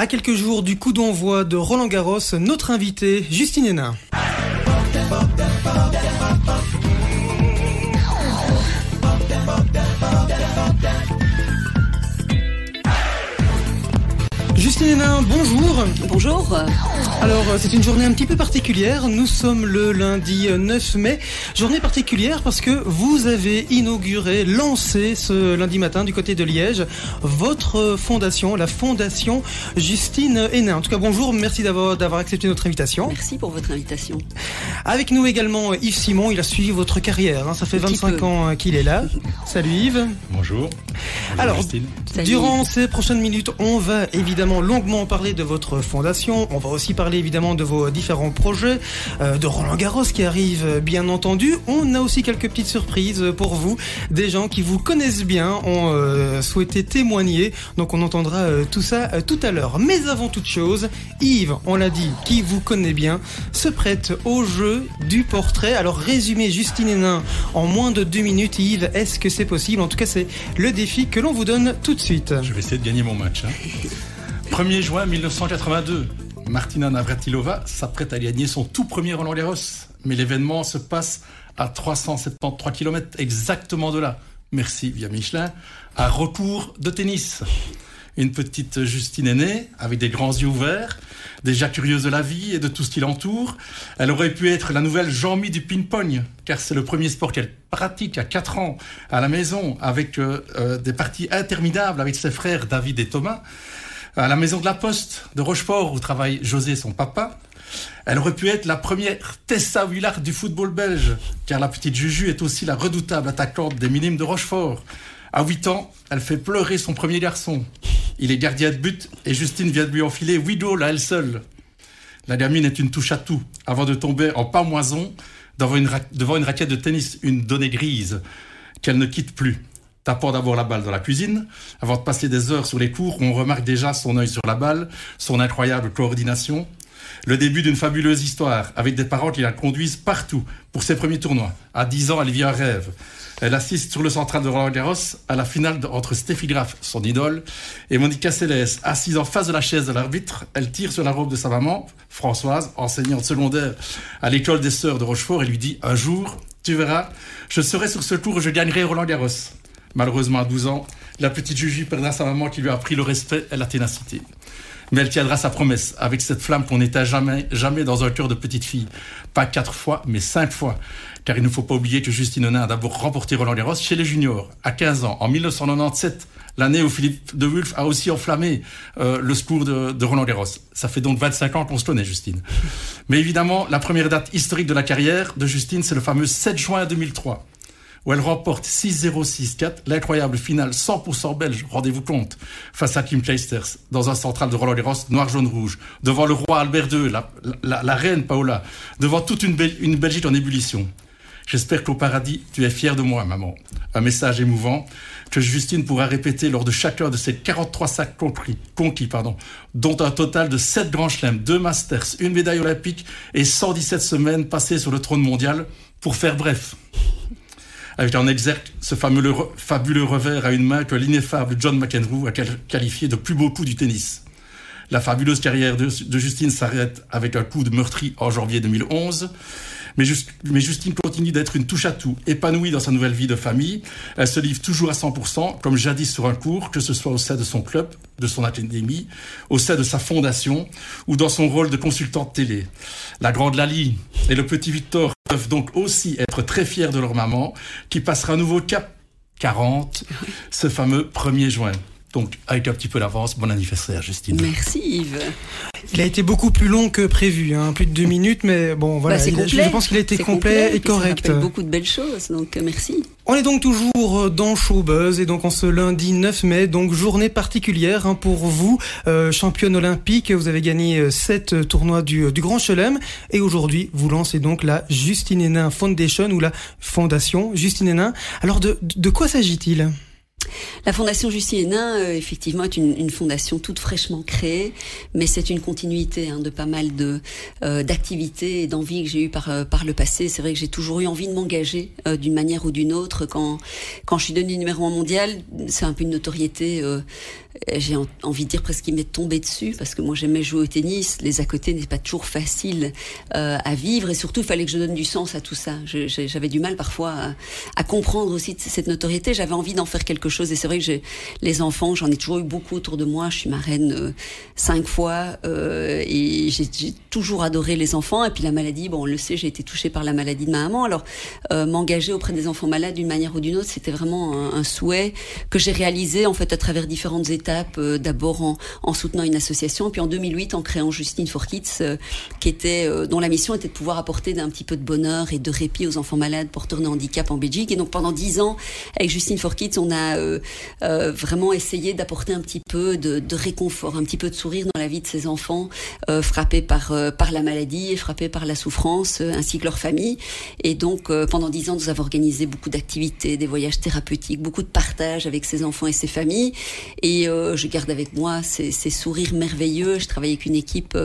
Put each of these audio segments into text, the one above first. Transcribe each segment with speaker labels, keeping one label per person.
Speaker 1: À quelques jours du coup d'envoi de Roland Garros, notre invité, Justine Hénin. Justine Hénin, bonjour.
Speaker 2: Bonjour.
Speaker 1: Alors, euh, c'est une journée un petit peu particulière. Nous sommes le lundi 9 mai. Journée particulière parce que vous avez inauguré, lancé ce lundi matin du côté de Liège, votre fondation, la fondation Justine Hénin. En tout cas, bonjour. Merci d'avoir, d'avoir accepté notre invitation.
Speaker 2: Merci pour votre invitation.
Speaker 1: Avec nous également Yves Simon. Il a suivi votre carrière. hein. Ça fait
Speaker 2: Un petit
Speaker 1: 25
Speaker 2: peu.
Speaker 1: ans qu'il est là. Salut Yves.
Speaker 3: Bonjour. Bonjour
Speaker 1: Alors,
Speaker 3: Justine.
Speaker 2: Salut.
Speaker 1: Durant ces prochaines minutes, on va évidemment longuement parler de votre fondation. On va aussi parler évidemment de vos différents projets, euh, de Roland Garros qui arrive euh, bien entendu. On a aussi quelques petites surprises pour vous. Des gens qui vous connaissent bien ont euh, souhaité témoigner. Donc on entendra tout ça tout à l'heure. Mais avant toute chose, Yves, on l'a dit, qui vous connaît bien, se prête au jeu du portrait. Alors résumé Justine Hénin en moins de deux minutes. Yves, est-ce que c'est possible? En tout cas, c'est le défi que l'on vous donne tout de suite.
Speaker 3: Je vais essayer de gagner mon match. hein. 1er juin 1982, Martina Navratilova s'apprête à gagner son tout premier Roland Garros. Mais l'événement se passe à 373 km exactement de là. Merci via Michelin. À recours de tennis. Une petite Justine aînée, avec des grands yeux ouverts, déjà curieuse de la vie et de tout ce qui l'entoure. Elle aurait pu être la nouvelle Jean-Mi du ping-pong, car c'est le premier sport qu'elle pratique à 4 ans à la maison, avec euh, euh, des parties interminables avec ses frères David et Thomas. À la maison de la Poste de Rochefort, où travaille José, son papa. Elle aurait pu être la première Tessa Villard du football belge, car la petite Juju est aussi la redoutable attaquante des Minimes de Rochefort. À 8 ans, elle fait pleurer son premier garçon. Il est gardien de but et Justine vient de lui enfiler 8 goals à elle seule. La gamine est une touche à tout, avant de tomber en pamoison devant une raquette de tennis, une donnée grise, qu'elle ne quitte plus. Tapant d'abord la balle dans la cuisine, avant de passer des heures sur les cours, on remarque déjà son œil sur la balle, son incroyable coordination. Le début d'une fabuleuse histoire, avec des parents qui la conduisent partout pour ses premiers tournois. À 10 ans, elle vit un rêve. Elle assiste sur le central de Roland Garros à la finale entre Steffi Graf, son idole, et Monica Seles, assise en face de la chaise de l'arbitre. Elle tire sur la robe de sa maman, Françoise, enseignante secondaire à l'école des sœurs de Rochefort, et lui dit Un jour, tu verras, je serai sur ce tour je gagnerai Roland Garros. Malheureusement, à 12 ans, la petite Juju perdra sa maman qui lui a appris le respect et la ténacité. Mais elle tiendra sa promesse avec cette flamme qu'on n'éteint jamais, jamais dans un cœur de petite fille. Pas quatre fois, mais cinq fois. Car il ne faut pas oublier que Justine Henin a d'abord remporté Roland Garros chez les juniors, à 15 ans, en 1997, l'année où Philippe de Wulf a aussi enflammé euh, le secours de, de Roland Garros. Ça fait donc 25 ans qu'on se connaît, Justine. Mais évidemment, la première date historique de la carrière de Justine, c'est le fameux 7 juin 2003 où elle remporte 6-0-6-4, l'incroyable finale 100% belge, rendez-vous compte, face à Kim Clijsters, dans un central de Roland Garros noir-jaune-rouge, devant le roi Albert II, la, reine Paola, devant toute une, Bel- une Belgique en ébullition. J'espère qu'au paradis, tu es fier de moi, maman. Un message émouvant que Justine pourra répéter lors de chacun de ses 43 sacs conquis, dont un total de 7 grands chelems, 2 masters, une médaille olympique et 117 semaines passées sur le trône mondial, pour faire bref avec en exergue ce fabuleux revers à une main que l'ineffable John McEnroe a qual- qualifié de plus beau coup du tennis. La fabuleuse carrière de, de Justine s'arrête avec un coup de meurtri en janvier 2011. Mais, Just- mais Justine continue d'être une touche à tout, épanouie dans sa nouvelle vie de famille. Elle se livre toujours à 100%, comme jadis sur un cours, que ce soit au sein de son club, de son académie, au sein de sa fondation ou dans son rôle de consultante télé. La grande Lali et le petit Victor peuvent donc aussi être très fiers de leur maman, qui passera un nouveau cap 40, ce fameux 1er juin. Donc, avec un petit peu d'avance, bon anniversaire, Justine.
Speaker 2: Merci Yves.
Speaker 1: Il a été beaucoup plus long que prévu, hein, plus de deux minutes, mais bon, voilà.
Speaker 2: Bah,
Speaker 1: il a- je pense qu'il a été complet, et
Speaker 2: ça
Speaker 1: correct.
Speaker 2: rappelle beaucoup de belles choses, donc euh, merci.
Speaker 1: On est donc toujours dans Showbuzz et donc en ce lundi 9 mai, donc journée particulière hein, pour vous, euh, championne olympique. Vous avez gagné euh, sept tournois du, du Grand Chelem et aujourd'hui vous lancez donc la Justine Hénin Foundation ou la Fondation Justine Hénin. Alors de, de quoi s'agit-il?
Speaker 2: La Fondation Justine Hénin, euh, effectivement, est une, fondation toute fraîchement créée, mais c'est une continuité hein, de pas mal de euh, d'activités et d'envies que j'ai eues par euh, par le passé. C'est vrai que j'ai toujours eu envie de m'engager d'une manière ou d'une autre. Quand quand je suis devenue numéro un mondial, c'est un peu une notoriété j'ai envie de dire presque qu'il m'est tombé dessus parce que moi j'aimais jouer au tennis. Les à côté n'est pas toujours facile euh, à vivre et surtout il fallait que je donne du sens à tout ça. J'avais du mal parfois à, à comprendre aussi cette notoriété. J'avais envie d'en faire quelque chose et c'est vrai que les enfants, j'en ai toujours eu beaucoup autour de moi. Je suis marraine euh, cinq fois euh, et j'ai toujours adoré les enfants. Et puis la maladie, bon on le sait, j'ai été touchée par la maladie de ma maman. Alors euh, m'engager auprès des enfants malades d'une manière ou d'une autre, c'était vraiment un, un, souhait que j'ai réalisé en fait à travers différentes étapes. Euh, d'abord en, en, soutenant une association, puis en 2008 en créant Justine for euh, qui était euh, dont la mission était de pouvoir apporter un petit peu de bonheur et de répit aux enfants malades porteurs de handicap en Belgique. Et donc pendant dix ans avec Justine for on a vraiment essayé d'apporter un petit peu de, réconfort, un petit peu de sourire dans la vie de ces enfants frappés par par la maladie et frappés par la souffrance, ainsi que leur famille. Et donc pendant dix ans, nous avons organisé beaucoup d'activités, des voyages thérapeutiques, beaucoup de partage avec ces enfants et ces familles. Euh, je garde avec moi ces, sourires merveilleux. Je travaille avec une équipe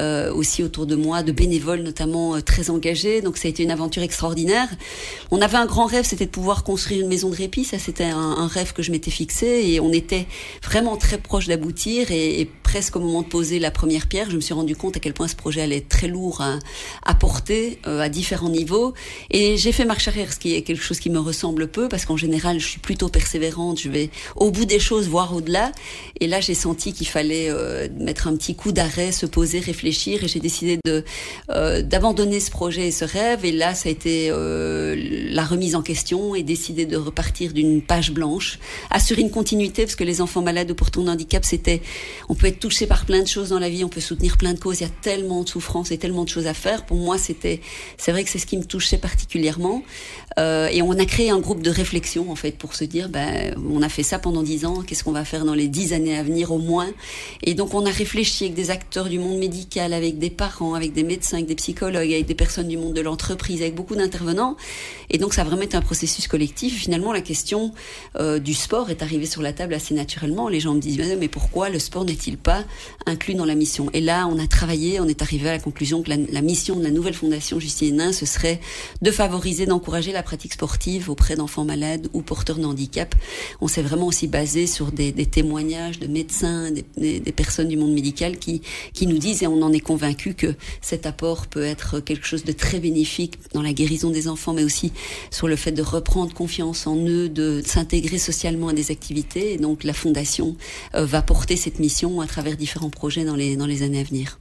Speaker 2: euh, aussi autour de moi, de bénévoles notamment euh, très engagés. Donc ça a été une aventure extraordinaire. On avait un grand rêve, c'était de pouvoir construire une maison de répit. Ça, c'était un, rêve que je m'étais fixé et on était vraiment très proche d'aboutir. Et, presque au moment de poser la première pierre, je me suis rendu compte à quel point ce projet allait être très lourd à, à porter euh, à différents niveaux. Et j'ai fait marche arrière, ce qui est quelque chose qui me ressemble peu, parce qu'en général, je suis plutôt persévérante. Je vais au bout des choses, voir au-delà. Et là, j'ai senti qu'il fallait euh, mettre un petit coup d'arrêt, se poser, réfléchir, et j'ai décidé euh, d'abandonner ce projet et ce rêve. Et là, ça a été euh, la remise en question et décider de repartir d'une page blanche, assurer une continuité, parce que les enfants malades ou porteurs de handicap, c'était, on peut être touché par plein de choses dans la vie, on peut soutenir plein de causes. Il y a tellement de souffrances et tellement de choses à faire. Pour moi, c'était, c'est vrai que c'est ce qui me touchait particulièrement. Euh, et on a créé un groupe de réflexion en fait pour se dire, ben, on a fait ça pendant dix ans, qu'est-ce qu'on va faire dans les dix années à venir au moins? Et donc on a réfléchi avec des acteurs du monde médical, avec des parents, avec des médecins, avec des psychologues, avec des personnes du monde de l'entreprise, avec beaucoup d'intervenants. Et donc ça a vraiment été un processus collectif. Finalement, la question euh, du sport est arrivée sur la table assez naturellement. Les gens me disent mais pourquoi le sport n'est-il pas inclus dans la mission? Et là, on a travaillé, on est arrivé à la conclusion que la, la mission de la nouvelle fondation Justine Hénin, ce serait de favoriser, d'encourager la pratique sportive auprès d'enfants malades ou porteurs de handicap. On s'est vraiment aussi basé sur des, témoignages de médecins, des, personnes du monde médical qui, qui nous disent, et on en est convaincu, que cet apport peut être quelque chose de très bénéfique dans la guérison des enfants, mais aussi sur le fait de reprendre confiance en eux, de, s'intégrer socialement à des activités. Donc la Fondation euh, va porter cette mission à travers différents projets dans les, dans les années à venir.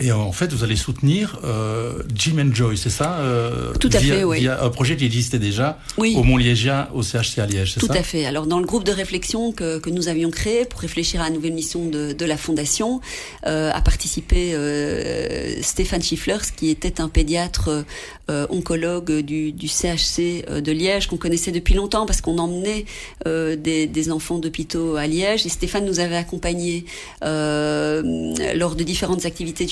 Speaker 3: Et en fait, vous allez soutenir euh, Jim and Joy, c'est ça
Speaker 2: euh, Tout à
Speaker 3: via,
Speaker 2: fait, oui.
Speaker 3: Via un projet qui existait déjà
Speaker 2: oui.
Speaker 3: au Mont-Liégien, au CHC à Liège, c'est
Speaker 2: ça
Speaker 3: Tout
Speaker 2: à fait. Alors, dans le groupe de réflexion que, que, nous avions créé pour réfléchir à la nouvelle mission de, de la Fondation, euh, a participé euh, Stéphane Schifflers, qui était un pédiatre euh, oncologue du, du CHC euh, de Liège, qu'on connaissait depuis longtemps parce qu'on emmenait euh, des, des, enfants d'hôpitaux à Liège. Et Stéphane nous avait accompagnés lors de différentes activités de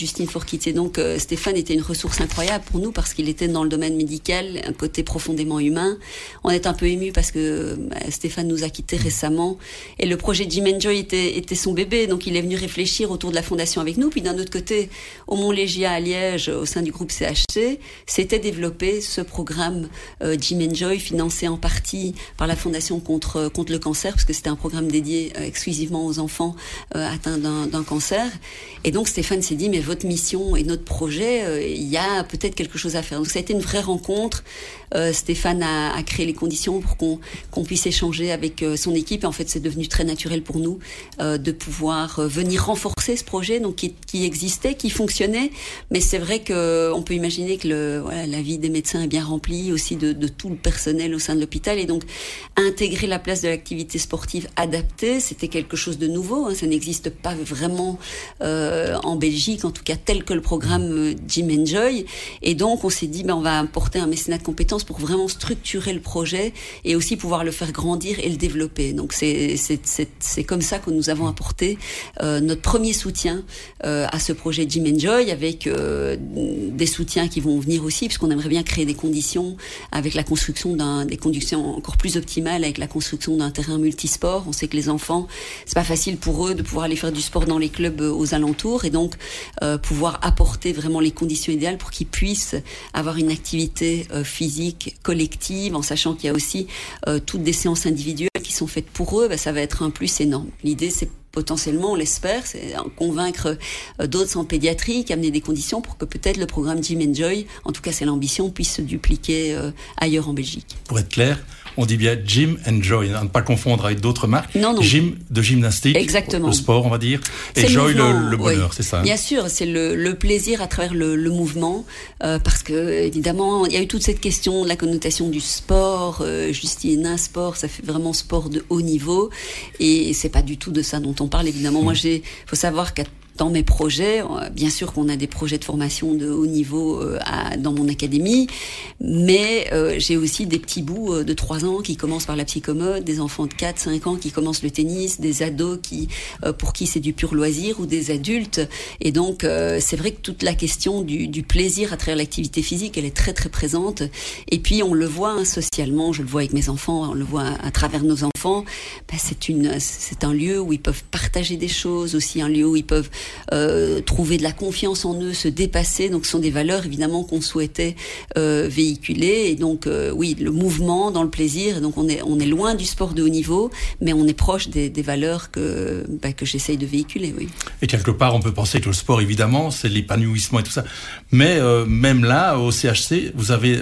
Speaker 2: Donc, Stéphane était une ressource incroyable pour nous parce qu'il était dans le domaine médical, un côté profondément humain. On est un peu ému parce que bah, Stéphane nous a quittés récemment. Et le projet Jim Enjoy était, était son bébé. Donc, il est venu réfléchir autour de la fondation avec nous. Puis d'un autre côté, au Mont-Légia à Liège, au sein du groupe CHC, c'était développer ce programme euh, Jim Enjoy, financé en partie par la Fondation contre, contre le cancer, parce que c'était un programme dédié euh, exclusivement aux enfants euh, atteints d'un cancer. Et donc Stéphane s'est dit, mais votre mission et notre projet, euh, il y a peut-être quelque chose à faire. Donc ça a été une vraie rencontre. Euh, Stéphane a, créé les conditions pour qu'on puisse échanger avec euh, son équipe. Et en fait, c'est devenu très naturel pour nous de pouvoir venir renforcer ce projet, donc qui, existait, qui fonctionnait. Mais c'est vrai qu'on peut imaginer que la vie des médecins est bien remplie, aussi de, tout le personnel au sein de l'hôpital. Et donc, intégrer la place de l'activité sportive adaptée, c'était quelque chose de nouveau. Hein, ça n'existe pas vraiment euh, en Belgique, en tout cas tel que le programme Jim Enjoy. Et donc, on s'est dit, ben, on va apporter un mécénat de compétences pour vraiment structurer le projet et aussi pouvoir le faire grandir et le développer. Donc, c'est comme ça que nous avons apporté euh, notre premier soutien euh, à ce projet Jim Enjoy avec euh, des soutiens qui vont venir aussi, puisqu'on aimerait bien créer des conditions avec la construction d'un des conditions encore plus optimales avec la construction d'un terrain multisport. On sait que les enfants, c'est pas facile pour eux de pouvoir aller faire du sport dans les clubs aux alentours et donc pouvoir apporter vraiment les conditions idéales pour qu'ils puissent avoir une activité euh, collective en sachant qu'il y a aussi euh, toutes des séances individuelles qui sont faites pour eux, bah, ça va être un plus énorme. L'idée, c'est potentiellement, on l'espère, c'est convaincre euh, d'autres en pédiatrie, amener des conditions pour que peut-être le programme Jim Enjoy, en tout cas c'est l'ambition, puisse se dupliquer euh, ailleurs en Belgique.
Speaker 3: Pour être clair, on dit bien gym and joy, hein, ne pas confondre avec d'autres marques.
Speaker 2: Non, non.
Speaker 3: Gym de gymnastique,
Speaker 2: Exactement.
Speaker 3: le sport on va dire, et joy le, le, bonheur, c'est ça. Hein.
Speaker 2: Bien sûr, c'est le, le, plaisir à travers le, mouvement, euh, parce que évidemment il y a eu toute cette question de la connotation du sport, euh, un sport, ça fait vraiment sport de haut niveau, et c'est pas du tout de ça dont on parle évidemment. Moi, mmh. j'ai, faut savoir qu'à dans mes projets, euh, bien sûr qu'on a des projets de formation de haut niveau euh, à, dans mon académie, mais euh, j'ai aussi des petits bouts de 3 ans qui commencent par la psychomode, des enfants de 4, 5 ans qui commencent le tennis, des ados qui, pour qui c'est du pur loisir ou des adultes. Et donc, c'est vrai que toute la question du, du plaisir à travers l'activité physique, elle est très très présente. Et puis, on le voit hein, socialement, je le vois avec mes enfants, on le voit à, travers nos enfants, ben, c'est un lieu où ils peuvent partager des choses, aussi un lieu où ils peuvent euh, trouver de la confiance en eux, se dépasser. Donc, ce sont des valeurs évidemment qu'on souhaitait euh, véhiculer. Et donc, euh, oui, le mouvement dans le plaisir. donc, on est on est loin du sport de haut niveau, mais on est proche des, valeurs que bah, que j'essaye de véhiculer. Oui.
Speaker 3: Et quelque part, on peut penser que le sport, évidemment, c'est l'épanouissement et tout ça. Mais même là, au CHC, vous avez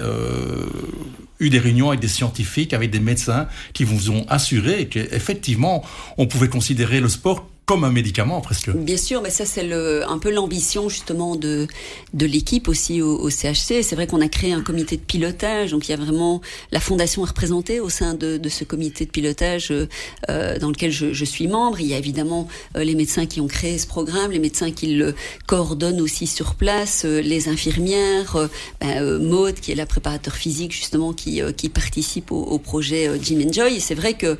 Speaker 3: eu des réunions avec des scientifiques, avec des médecins qui vous ont assuré qu'effectivement, on pouvait considérer le sport comme un médicament presque.
Speaker 2: Bien sûr, mais ça c'est un peu l'ambition justement de, de l'équipe aussi au, au CHC. C'est vrai qu'on a créé un comité de pilotage, donc il y a vraiment la fondation représentée au sein de, de ce comité de pilotage euh, dans lequel je, je, suis membre. Il y a évidemment euh, les médecins qui ont créé ce programme, les médecins qui le coordonnent aussi sur place, euh, les infirmières, euh, ben, euh, Maud qui est la préparateur physique justement qui, qui participe au, au projet Jim Enjoy. Et c'est vrai que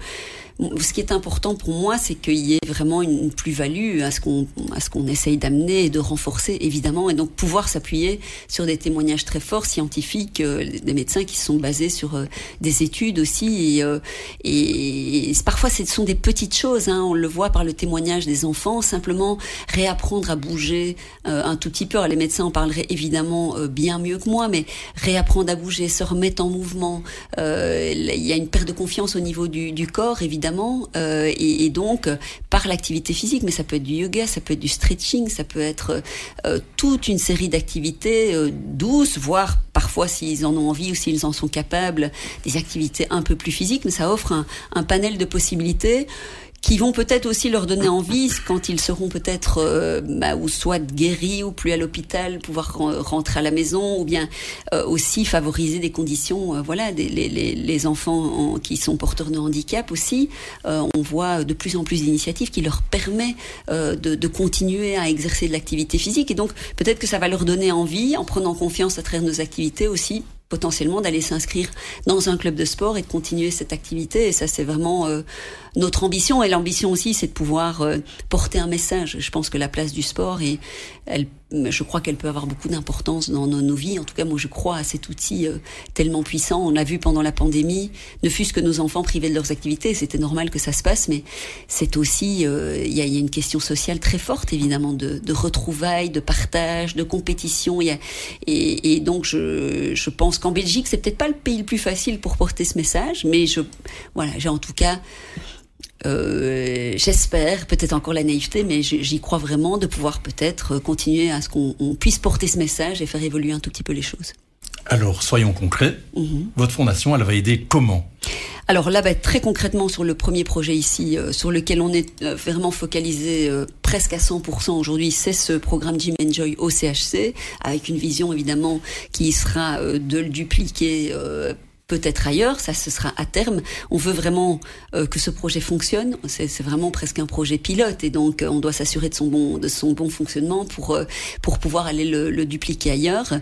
Speaker 2: ce qui est important pour moi, c'est qu'il y ait vraiment une plus-value à ce qu'on à ce qu'on essaye d'amener et de renforcer évidemment, et donc pouvoir s'appuyer sur des témoignages très forts scientifiques, euh, des médecins qui sont basés sur euh, des études aussi, et, euh, et, parfois ce sont des petites choses. Hein, on le voit par le témoignage des enfants, simplement réapprendre à bouger un tout petit peu. Alors, les médecins en parleraient évidemment bien mieux que moi, mais réapprendre à bouger, se remettre en mouvement. Il y a une perte de confiance au niveau du, du corps, évidemment évidemment, euh, et, donc par l'activité physique, mais ça peut être du yoga, ça peut être du stretching, ça peut être euh, toute une série d'activités euh, douces, voire parfois s'ils en ont envie ou s'ils en sont capables, des activités un peu plus physiques, mais ça offre un panel de possibilités qui vont peut-être aussi leur donner envie quand ils seront peut-être euh, bah, ou soit guéris ou plus à l'hôpital, pouvoir rentrer à la maison, ou bien euh, aussi favoriser des conditions, euh, voilà, des, les, les, les, enfants en, qui sont porteurs de handicap aussi. Euh, on voit de plus en plus d'initiatives qui leur permet de, de, continuer à exercer de l'activité physique, et donc peut-être que ça va leur donner envie, en prenant confiance à travers nos activités aussi, potentiellement d'aller s'inscrire dans un club de sport et de continuer cette activité. Et ça, c'est vraiment euh, notre ambition. Et l'ambition aussi, c'est de pouvoir euh, porter un message. Je pense que la place du sport, et elle, je crois qu'elle peut avoir beaucoup d'importance dans nos, vies. En tout cas, moi, je crois à cet outil euh, tellement puissant. On l'a vu pendant la pandémie, ne fût-ce que nos enfants privés de leurs activités. C'était normal que ça se passe, mais c'est aussi, il y, a, y, une question sociale très forte, évidemment, de, retrouvailles, de partage, de compétition. Et, donc, je, je pense qu'en Belgique, c'est peut-être pas le pays le plus facile pour porter ce message, mais je, voilà, j'ai en tout cas, euh, j'espère, peut-être encore la naïveté, mais j'y crois vraiment de pouvoir peut-être continuer à ce qu'on puisse porter ce message et faire évoluer un tout petit peu les choses.
Speaker 3: Alors, soyons concrets. -hmm. Votre fondation, elle va aider comment?
Speaker 2: Alors là, bah, très concrètement sur le premier projet ici, euh, sur lequel on est euh, vraiment focalisé euh, presque à 100% aujourd'hui, c'est ce programme Jim Enjoy au CHC, avec une vision évidemment qui sera euh, de le dupliquer euh, peut-être ailleurs, ça ce sera à terme. On veut vraiment euh, que ce projet fonctionne. C'est vraiment presque un projet pilote et donc euh, on doit s'assurer de son bon de son bon fonctionnement pour euh, pour pouvoir aller le, le dupliquer ailleurs.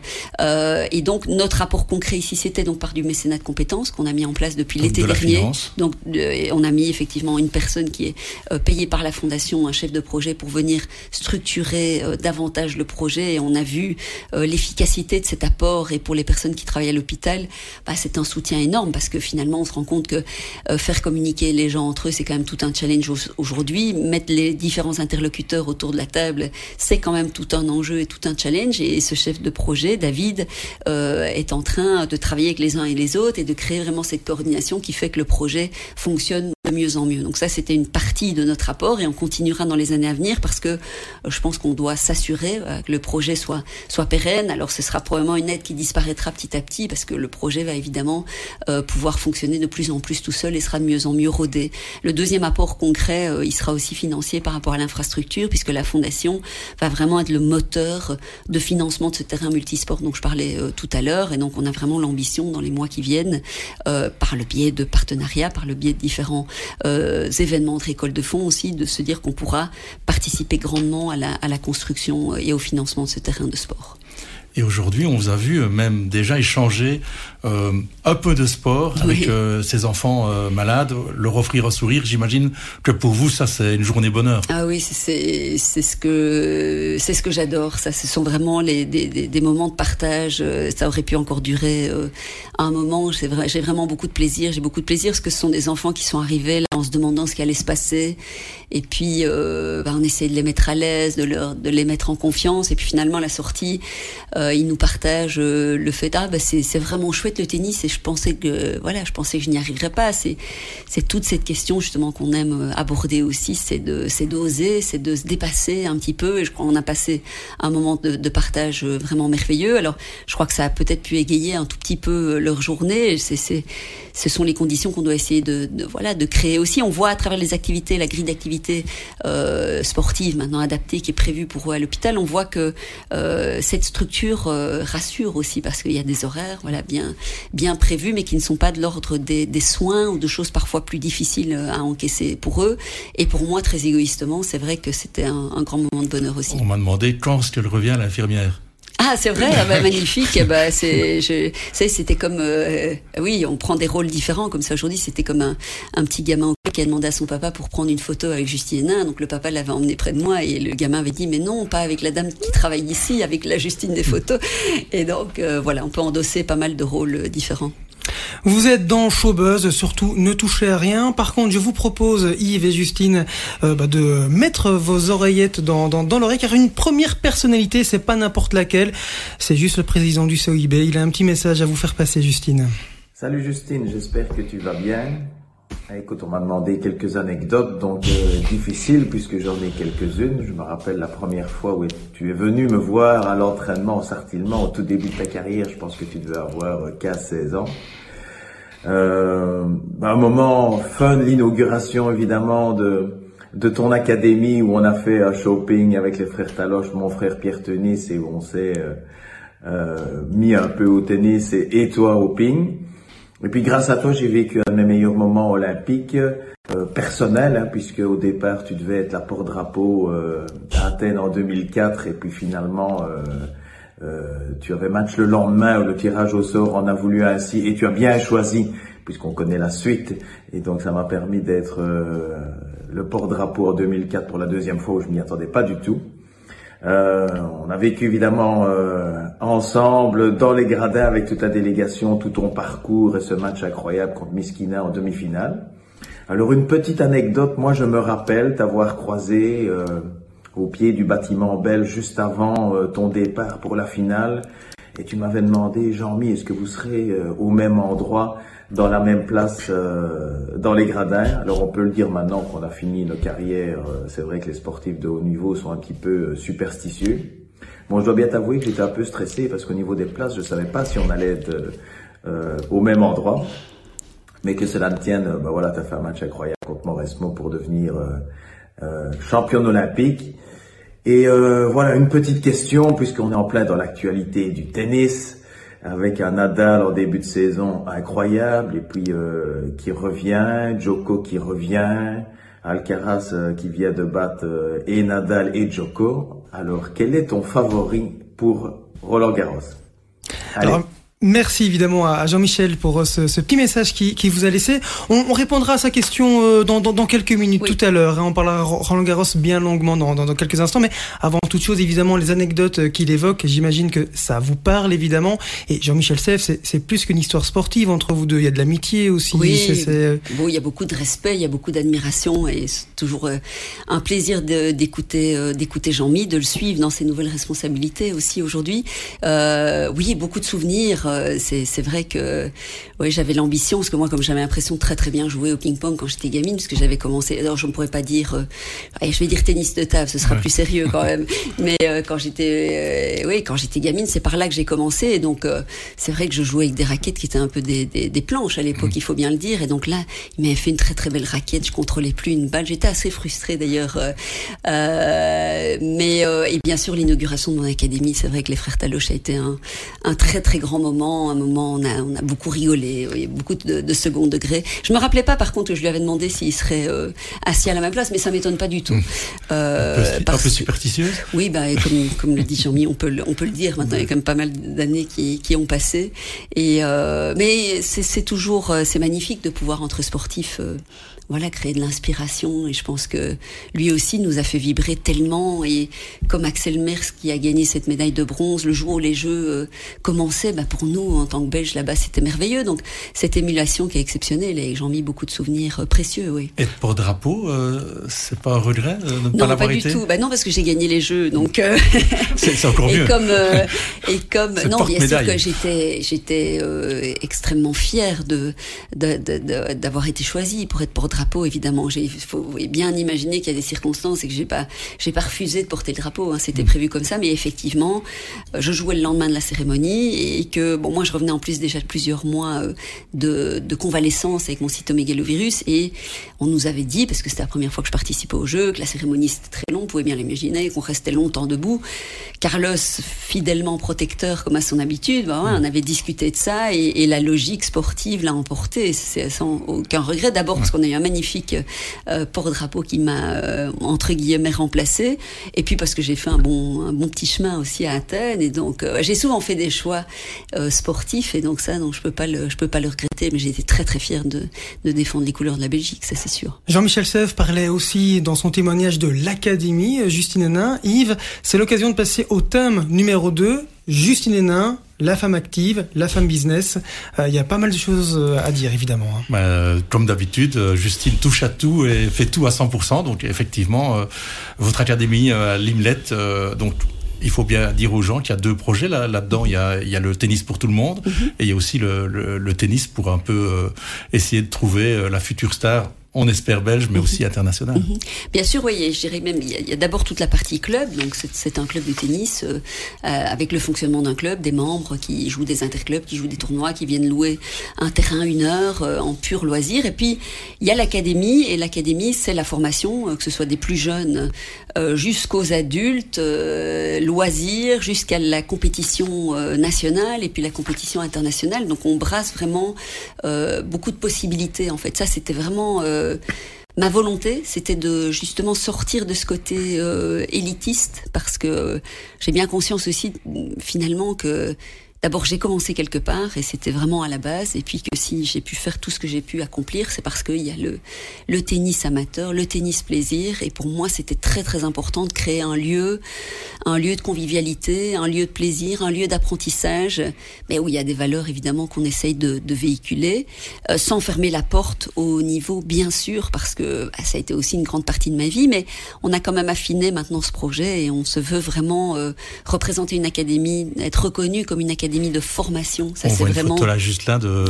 Speaker 2: Euh, et donc notre rapport concret ici, c'était donc par du mécénat de compétences qu'on a mis en place depuis l'été dernier.
Speaker 3: Finance.
Speaker 2: Donc on a mis effectivement une personne qui est payée par la fondation, un chef de projet pour venir structurer davantage le projet. Et on a vu l'efficacité de cet apport et pour les personnes qui travaillent à l'hôpital, bah, c'est un soutien énorme parce que finalement on se rend compte que euh, faire communiquer les gens entre eux c'est quand même tout un challenge aujourd'hui mettre les différents interlocuteurs autour de la table c'est quand même tout un enjeu et tout un challenge et ce chef de projet David euh, est en train de travailler avec les uns et les autres et de créer vraiment cette coordination qui fait que le projet fonctionne de mieux en mieux. Donc ça, c'était une partie de notre apport et on continuera dans les années à venir parce que euh, je pense qu'on doit s'assurer euh, que le projet soit soit pérenne. Alors ce sera probablement une aide qui disparaîtra petit à petit parce que le projet va évidemment euh, pouvoir fonctionner de plus en plus tout seul et sera de mieux en mieux rodé. Le deuxième apport concret, il sera aussi financier par rapport à l'infrastructure puisque la fondation va vraiment être le moteur de financement de ce terrain multisport dont je parlais tout à l'heure et donc on a vraiment l'ambition dans les mois qui viennent par le biais de partenariats, par le biais de différents euh, événements de récolte de fonds aussi, de se dire qu'on pourra participer grandement à la, à la construction et au financement de ce terrain de sport.
Speaker 3: Et aujourd'hui, on vous a vu même déjà échanger euh, un peu de sport avec euh, ces enfants euh, malades, leur offrir un sourire. J'imagine que pour vous, ça, c'est une journée bonheur.
Speaker 2: Ah oui, c'est ce que c'est ce que j'adore. Ça, ce sont vraiment les des, des, des, moments de partage. Ça aurait pu encore durer un moment. J'ai vrai, j'ai vraiment beaucoup de plaisir. J'ai beaucoup de plaisir parce que ce sont des enfants qui sont arrivés là en se demandant ce qui allait se passer. Et puis, bah, on essaie de les mettre à l'aise, de leur de les mettre en confiance. Et puis finalement, la sortie. Euh, il nous partage euh, le fait ah bah c'est vraiment chouette le tennis et je pensais que voilà je pensais que je n'y arriverais pas. C'est toute cette question justement qu'on aime euh, aborder aussi, c'est de c'est d'oser, c'est de se dépasser un petit peu et je crois qu'on a passé un moment de, partage vraiment merveilleux. Alors je crois que ça a peut-être pu égayer un tout petit peu leur journée. Ce sont les conditions qu'on doit essayer de, de, voilà de créer aussi. On voit à travers les activités, la grille d'activités euh, sportives maintenant adaptée qui est prévue pour eux à l'hôpital, on voit que euh, cette structure euh, rassure aussi parce qu'il y a des horaires voilà bien bien prévus mais qui ne sont pas de l'ordre des, des, soins ou de choses parfois plus difficiles à encaisser pour eux et pour moi très égoïstement c'est vrai que c'était un, un, grand moment de bonheur aussi.
Speaker 3: On m'a demandé quand est-ce qu'elle revient l'infirmière.
Speaker 2: Ah, c'est vrai, ah bah, magnifique. Bah, c'est, je, c'était comme, euh, oui, on prend des rôles différents comme ça. Aujourd'hui, c'était comme un, petit gamin qui a demandé à son papa pour prendre une photo avec Justine Hénin. Donc le papa l'avait emmené près de moi et le gamin avait dit, mais non, pas avec la dame qui travaille ici, avec la Justine des photos. Et donc euh, voilà, on peut endosser pas mal de rôles différents.
Speaker 1: Vous êtes dans Showbuzz, surtout ne touchez à rien. Par contre, je vous propose, Yves et Justine, euh, bah, de mettre vos oreillettes dans, l'oreille, car une première personnalité, c'est pas n'importe laquelle, c'est juste le président du COIB. Il a un petit message à vous faire passer, Justine.
Speaker 4: Salut Justine, j'espère que tu vas bien. Ah, écoute, on m'a demandé quelques anecdotes, donc euh, difficiles puisque j'en ai quelques-unes. Je me rappelle la première fois où tu es venu me voir à l'entraînement, au Sartillement, au tout début de ta carrière. Je pense que tu devais avoir 15-16 ans. Euh, un moment fun, l'inauguration évidemment de de ton académie où on a fait un shopping avec les frères Taloche, mon frère Pierre Tennis et où on s'est euh, euh, mis un peu au tennis et, et, toi au ping. Et puis grâce à toi, j'ai vécu un de mes meilleurs moments olympiques euh, personnels, hein, puisque au départ tu devais être la porte-drapeau euh, à Athènes en 2004 et puis finalement euh, tu avais match le lendemain où le tirage au sort en a voulu ainsi et tu as bien choisi puisqu'on connaît la suite et donc ça m'a permis d'être euh, le porte-drapeau en 2004 pour la deuxième fois où je m'y attendais pas du tout. Euh, on a vécu évidemment euh, ensemble dans les gradins avec toute la délégation, tout ton parcours et ce match incroyable contre Miskina en demi-finale. Alors une petite anecdote, moi je me rappelle t'avoir croisé euh, au pied du bâtiment belge juste avant euh, ton départ pour la finale. Et tu m'avais demandé, Jean-Mi, est-ce que vous serez euh, au même endroit, dans la même place, euh, dans les gradins? Alors on peut le dire maintenant qu'on a fini nos carrières. C'est vrai que les sportifs de haut niveau sont un petit peu superstitieux. Bon, je dois bien t'avouer que j'étais un peu stressé parce qu'au niveau des places, je savais pas si on allait être au même endroit. Mais que cela ne tienne, bah voilà, tu as fait un match incroyable contre Mauresmo pour devenir championne olympique. Et euh, voilà une petite question, puisqu'on est en plein dans l'actualité du tennis, avec un Nadal en début de saison incroyable, et puis euh, qui revient, Joko qui revient, Alcaraz euh, qui vient de battre euh, et Nadal et Joko. Alors, quel est ton favori pour Roland Garros?
Speaker 1: Merci évidemment à Jean-Michel pour euh, ce, ce, petit message qui, qui vous a laissé. On, on, répondra à sa question euh, dans, dans, dans quelques minutes oui. tout à l'heure. Hein. On parlera Roland Garros bien longuement dans, dans, quelques instants. Mais avant toute chose, évidemment, les anecdotes euh, qu'il évoque, j'imagine que ça vous parle évidemment. Et Jean-Michel Seff, c'est plus qu'une histoire sportive entre vous deux. Il y a de l'amitié aussi.
Speaker 2: Oui, c est, c est... Bon, il y a beaucoup de respect, il y a beaucoup d'admiration et c'est toujours un plaisir d'écouter d'écouter Jean-Mi, de le suivre dans ses nouvelles responsabilités aussi aujourd'hui. Euh, oui, beaucoup de souvenirs euh, c'est vrai que ouais, j'avais l'ambition, parce que moi, comme j'avais l'impression de très très bien jouer au ping-pong quand j'étais gamine, parce que j'avais commencé, alors je ne pourrais pas dire, euh, je vais dire tennis de table, ce sera plus sérieux quand même, mais euh, quand j'étais, oui, quand j'étais gamine, c'est par là que j'ai commencé, et donc c'est vrai que je jouais avec des raquettes qui étaient un peu des, des, des planches à l'époque, mm. il faut bien le dire, et donc là, il m'avait fait une très très belle raquette, je contrôlais plus une balle, j'étais assez frustrée d'ailleurs, mais et bien sûr l'inauguration de mon académie, c'est vrai que les frères Taloche a été un, un très très grand moment, un moment on a, on a beaucoup rigolé, beaucoup de, de, second degré. Je me rappelais pas par contre que je lui avais demandé s'il serait euh, assis à la même place, mais ça m'étonne pas du tout. Mmh.
Speaker 3: Euh, un, peu, superstitieuse?
Speaker 2: Oui, bah, comme, comme le dit Jean-Mi, on peut, le, on peut le dire. Maintenant, il y a quand même pas mal d'années qui, qui ont passé. Et, euh, mais c'est toujours, euh, c'est magnifique de pouvoir entre sportifs voilà, créer de l'inspiration. Et je pense que lui aussi nous a fait vibrer tellement. Et comme Axel Merckx qui a gagné cette médaille de bronze, le jour où les Jeux euh, commençaient, bah pour nous, en tant que Belges là-bas, c'était merveilleux. Donc cette émulation qui est exceptionnelle et j'en mis beaucoup de souvenirs euh, précieux, oui.
Speaker 3: Et pour drapeau, euh, c'est pas un regret de ne
Speaker 2: pas l'avoir été Non, pas du tout. Bah non, parce que j'ai gagné les Jeux, donc.
Speaker 3: c'est encore mieux.
Speaker 2: Et comme, et comme, non, bien sûr que j'étais, j'étais extrêmement fière de, d'avoir été choisie pour être pour drapeau, évidemment. Il faut bien imaginer qu'il y a des circonstances et que j'ai pas, j'ai pas refusé de porter le drapeau. Hein. C'était mm. prévu comme ça, mais effectivement, euh, je jouais le lendemain de la cérémonie et que bon, moi, je revenais en plus déjà de plusieurs mois euh, de, de convalescence avec mon cytomégalovirus et on nous avait dit, parce que c'était la première fois que je participais au jeu, que la cérémonie c'était très long, vous pouvez bien l'imaginer, qu'on restait longtemps debout. Carlos, fidèlement protecteur comme à son habitude, bah on avait discuté de ça et, et la logique sportive l'a emporté. C'est sans aucun regret. D'abord parce qu'on a eu un magnifique euh, porte-drapeau qui m'a euh, entre guillemets remplacé, et puis parce que j'ai fait un bon un bon petit chemin aussi à Athènes, et donc euh, j'ai souvent fait des choix euh, sportifs, et donc ça, donc je peux pas je peux pas le regretter, mais j'ai été très très fière de de défendre les couleurs de la Belgique, ça c'est sûr.
Speaker 1: Jean-Michel Sèvres parlait aussi dans son témoignage de l'académie. Justine Hénin, Yves, c'est l'occasion de passer au thème numéro 2, Justine Hénin, la femme active, la femme business. Euh, il y a pas mal de choses euh, à dire, évidemment. Hein.
Speaker 3: Bah, comme d'habitude, euh, Justine touche à tout et fait tout à 100%. Donc, effectivement, votre académie à Limlet, donc il faut bien dire aux gens qu'il y a deux projets là, là-dedans. Il, y a, il y a le tennis pour tout le monde mhm. et il y a aussi le, le, le tennis pour un peu essayer de trouver la future star on espère belge, mais aussi international. Mhm.
Speaker 2: Bien sûr, oui, je dirais même, il y a, d'abord toute la partie club, donc c'est un club de tennis, euh, euh, avec le fonctionnement d'un club, des membres qui jouent des interclubs, qui jouent des tournois, qui viennent louer un terrain une heure euh, en pur loisir. Et puis, il y a l'académie, et l'académie, c'est la formation, que ce soit des plus jeunes jusqu'aux adultes, loisirs, jusqu'à la compétition nationale, et puis la compétition internationale. Donc, on brasse vraiment beaucoup de possibilités, en fait. Ça, c'était vraiment euh, ma volonté, c'était de justement sortir de ce côté euh, élitiste, parce que j'ai bien conscience aussi finalement que D'abord, j'ai commencé quelque part et c'était vraiment à la base. Et puis que si j'ai pu faire tout ce que j'ai pu accomplir, c'est parce qu'il y a le, le tennis amateur, le tennis plaisir. Et pour moi, c'était très très important de créer un lieu, un lieu de convivialité, un lieu de plaisir, un lieu d'apprentissage, mais où il y a des valeurs évidemment qu'on essaye de, de véhiculer, euh, sans fermer la porte au niveau, bien sûr, parce que bah, ça a été aussi une grande partie de ma vie. Mais on a quand même affiné maintenant ce projet et on se veut vraiment euh, représenter une académie, être reconnu comme une académie de formation.
Speaker 3: Ça, On voit une photo là juste là de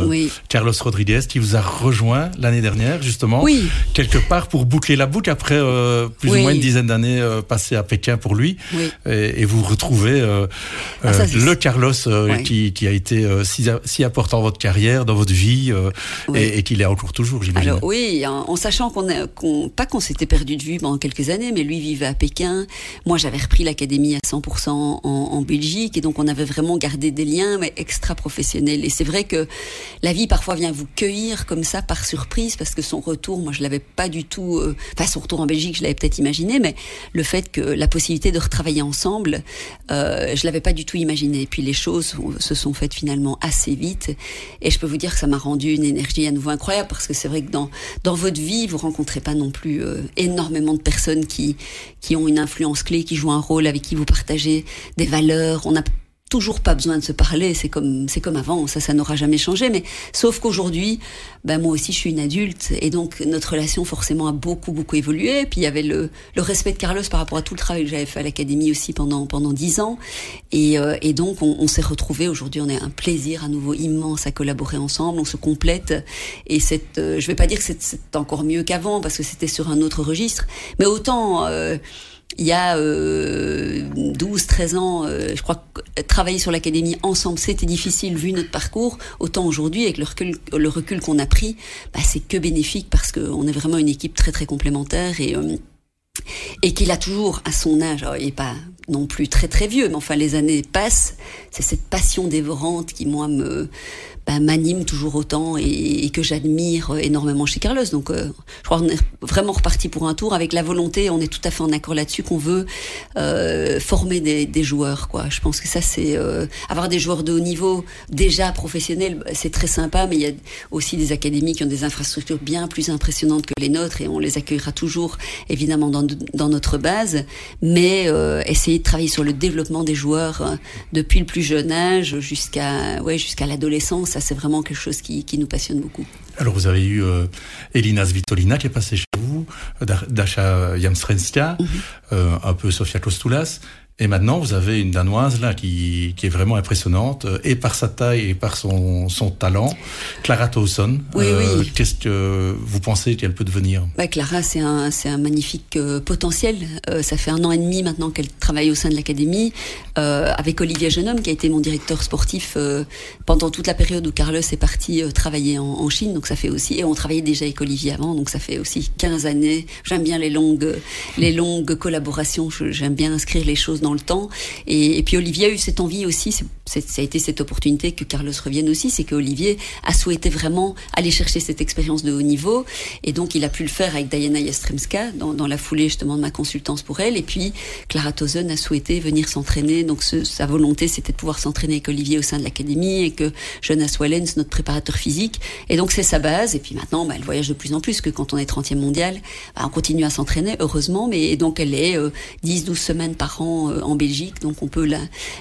Speaker 3: Carlos Rodriguez qui vous a rejoint l'année dernière justement, oui. quelque part pour boucler la boucle après euh, plus ou moins une dizaine d'années euh, passées à Pékin pour lui, et, et, vous retrouvez euh, ah, le Carlos qui, qui, a été si, si, important dans votre carrière, dans votre vie, et, et qu'il est encore toujours, j'imagine.
Speaker 2: Alors oui, en, en sachant qu'on qu pas qu'on s'était perdu de vue pendant quelques années, mais lui vivait à Pékin, moi j'avais repris l'académie à 100% en, en Belgique, et donc on avait vraiment gardé des liens mais extra professionnel. Et c'est vrai que la vie parfois vient vous cueillir comme ça par surprise parce que son retour, moi je l'avais pas du tout, euh, enfin son retour en Belgique, je l'avais peut-être imaginé, mais le fait que la possibilité de retravailler ensemble, euh, je l'avais pas du tout imaginé. Et puis les choses se sont faites finalement assez vite. Et je peux vous dire que ça m'a rendu une énergie à nouveau incroyable parce que c'est vrai que dans dans votre vie, vous rencontrez pas non plus euh, énormément de personnes qui qui ont une influence clé, qui jouent un rôle, avec qui vous partagez des valeurs. On a toujours pas besoin de se parler, c'est comme c'est comme avant, ça ça n'aura jamais changé. Mais sauf qu'aujourd'hui, ben moi aussi je suis une adulte et donc notre relation forcément a beaucoup beaucoup évolué. Puis il y avait le, le respect de Carlos par rapport à tout le travail que j'avais fait à l'académie aussi pendant pendant dix ans et, euh, et donc on, on s'est retrouvés. Aujourd'hui on a un plaisir à nouveau immense à collaborer ensemble, on se complète et cette euh, je vais pas dire que c'est encore mieux qu'avant parce que c'était sur un autre registre, mais autant euh, il y a euh, 12, 13 ans, euh, je crois que travailler sur l'académie ensemble, c'était difficile vu notre parcours. Autant aujourd'hui, avec le recul, le recul qu'on a pris, bah, c'est que bénéfique parce qu'on est vraiment une équipe très très complémentaire et euh, et qu'il a toujours à son âge, il n'est pas non plus très très vieux, mais enfin les années passent, c'est cette passion dévorante qui moi me bah, m'anime toujours autant et, et que j'admire énormément chez Carlos. Donc, euh, je crois qu'on est vraiment reparti pour un tour avec la volonté. On est tout à fait en accord là-dessus qu'on veut euh, former des, des, joueurs. Quoi. Je pense que ça, c'est euh, avoir des joueurs de haut niveau déjà professionnels, c'est très sympa. Mais il y a aussi des académies qui ont des infrastructures bien plus impressionnantes que les nôtres et on les accueillera toujours évidemment dans, dans notre base. Mais euh, essayer de travailler sur le développement des joueurs euh, depuis le plus jeune âge jusqu'à ouais jusqu'à l'adolescence ça c'est vraiment quelque chose qui, qui, nous passionne beaucoup.
Speaker 3: Alors vous avez eu euh, Elina Svitolina qui est passée chez vous, Dasha Jamsrenska, mm -hmm. euh, un peu Sofia Kostoulas. Et maintenant, vous avez une Danoise là qui, qui est vraiment impressionnante, euh, et par sa taille et par son, son talent, Clara Towson.
Speaker 2: Oui, euh, oui.
Speaker 3: Qu'est-ce que vous pensez qu'elle peut devenir?
Speaker 2: Bah, Clara, c'est un, c'est un magnifique euh, potentiel. Euh, ça fait un an et demi maintenant qu'elle travaille au sein de l'académie, avec Olivier Jeunhomme, qui a été mon directeur sportif pendant toute la période où Carlos est parti travailler en, en, Chine. Donc ça fait aussi, et on travaillait déjà avec Olivier avant, donc ça fait aussi 15 années. J'aime bien les longues, les longues collaborations. J'aime bien inscrire les choses dans le temps. Et, puis Olivier a eu cette envie aussi, ça a été cette opportunité que Carlos revienne aussi, c'est que Olivier a souhaité vraiment aller chercher cette expérience de haut niveau. Et donc il a pu le faire avec Diana Jastremska dans, dans, la foulée justement de ma consultance pour elle. Et puis Clara Tozen a souhaité venir s'entraîner. Donc ce, sa volonté c'était de pouvoir s'entraîner avec Olivier au sein de l'académie et que Jonas Wallens, notre préparateur physique. Et donc c'est sa base. Et puis maintenant, bah, elle voyage de plus en plus que quand on est 30e mondial, bah, on continue à s'entraîner, heureusement. Mais donc elle est euh, 10-12 semaines par an euh, en Belgique, donc on peut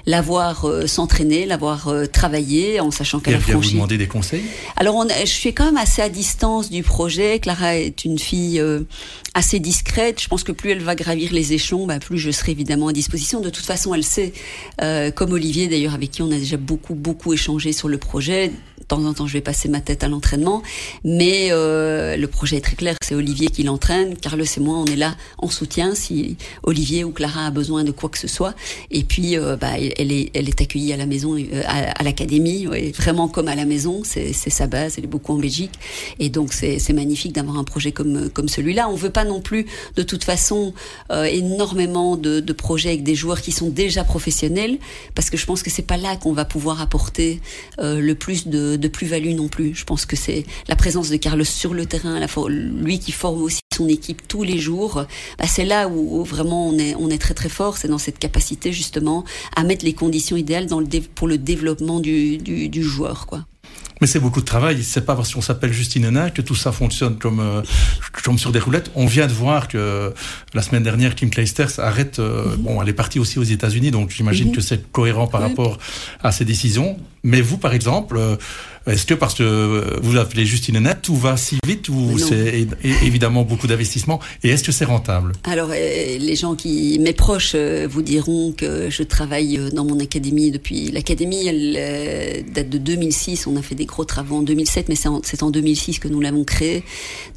Speaker 2: la, voir euh, s'entraîner, la voir euh, travailler en sachant qu'elle a franchi.
Speaker 3: vous demander des conseils?
Speaker 2: Alors on, je suis quand même assez à distance du projet. Clara est une fille euh, assez discrète. Je pense que plus elle va gravir les échelons, bah, plus je serai évidemment à disposition. De toute façon, elle sait, euh, comme Olivier d'ailleurs, avec qui on a déjà beaucoup beaucoup échangé sur le projet. Temps en temps, je vais passer ma tête à l'entraînement, mais euh, le projet est très clair. C'est Olivier qui l'entraîne. Carlos et moi, on est là en soutien si Olivier ou Clara a besoin de quoi que ce soit. Et puis, euh, bah, elle est elle est accueillie à la maison, euh, à, à l'académie, ouais, vraiment comme à la maison. C'est sa base. Elle est beaucoup en Belgique, et donc c'est magnifique d'avoir un projet comme comme celui-là. On veut pas non plus, de toute façon, euh, énormément de, de, projets avec des joueurs qui sont déjà professionnels, parce que je pense que c'est pas là qu'on va pouvoir apporter euh, le plus de, de plus-value non plus. Je pense que c'est la présence de Carlos sur le terrain, la, lui qui forme aussi son équipe tous les jours, bah c'est là où, où, vraiment on est, on est très très fort, c'est dans cette capacité justement à mettre les conditions idéales dans le pour le développement du, du, du joueur, quoi.
Speaker 3: Mais c'est beaucoup de travail. C'est pas parce qu'on s'appelle Justine Henin que tout ça fonctionne comme, euh, comme sur des roulettes. On vient de voir que la semaine dernière, Kim Clijsters arrête. Euh, mm -hmm. Bon, elle est partie aussi aux États-Unis, donc j'imagine mm -hmm. que c'est cohérent par oui. rapport à ses décisions. Mais vous, par exemple, euh, est-ce que parce que vous appelez Justine Henin, tout va si vite ou c'est évidemment beaucoup d'investissement Et est-ce que c'est rentable?
Speaker 2: Alors, euh, les gens qui, mes proches, euh, vous diront que je travaille dans mon académie depuis. L'académie, elle euh, date de 2006. On a fait des gros travaux en 2007, mais c'est en, en, 2006 que nous l'avons créé.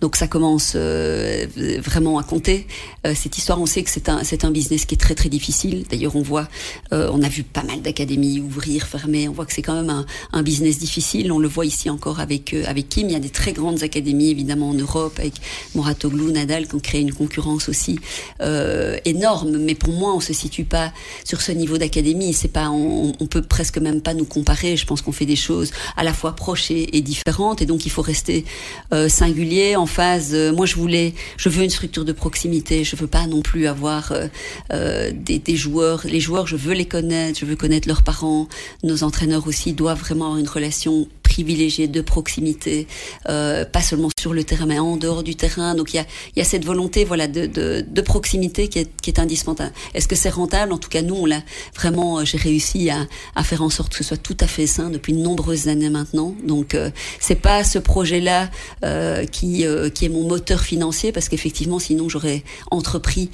Speaker 2: Donc, ça commence euh, vraiment à compter. Euh, cette histoire, on sait que c'est un, c'est un business qui est très très difficile. D'ailleurs, on voit, on a vu pas mal d'académies ouvrir, fermer. On voit que c'est quand même un, un business difficile on le voit ici encore avec, euh, avec Kim. Il y a des très grandes académies, évidemment, en Europe, avec Moratoglou, Nadal, qui ont créé une concurrence aussi euh, énorme. Mais pour moi, on se situe pas sur ce niveau d'académie. C'est pas, on, on, peut presque même pas nous comparer. Je pense qu'on fait des choses à la fois proches et, différentes. Et donc, il faut rester euh, singulier, en phase. Euh, moi, je voulais, je veux une structure de proximité. Je veux pas non plus avoir euh, des, des joueurs. Les joueurs, je veux les connaître. Je veux connaître leurs parents. Nos entraîneurs aussi doivent vraiment avoir une relation privilégiée de proximité, euh, pas seulement sur le terrain, mais en dehors du terrain. Donc il y a, y a cette volonté, voilà, de, de, de proximité qui est, qui est indispensable. Est-ce que c'est rentable? En tout cas, nous, on l'a vraiment. J'ai réussi à, à faire en sorte que ce soit tout à fait sain depuis de nombreuses années maintenant. Donc c'est pas ce projet-là qui qui est mon moteur financier, parce qu'effectivement, sinon j'aurais entrepris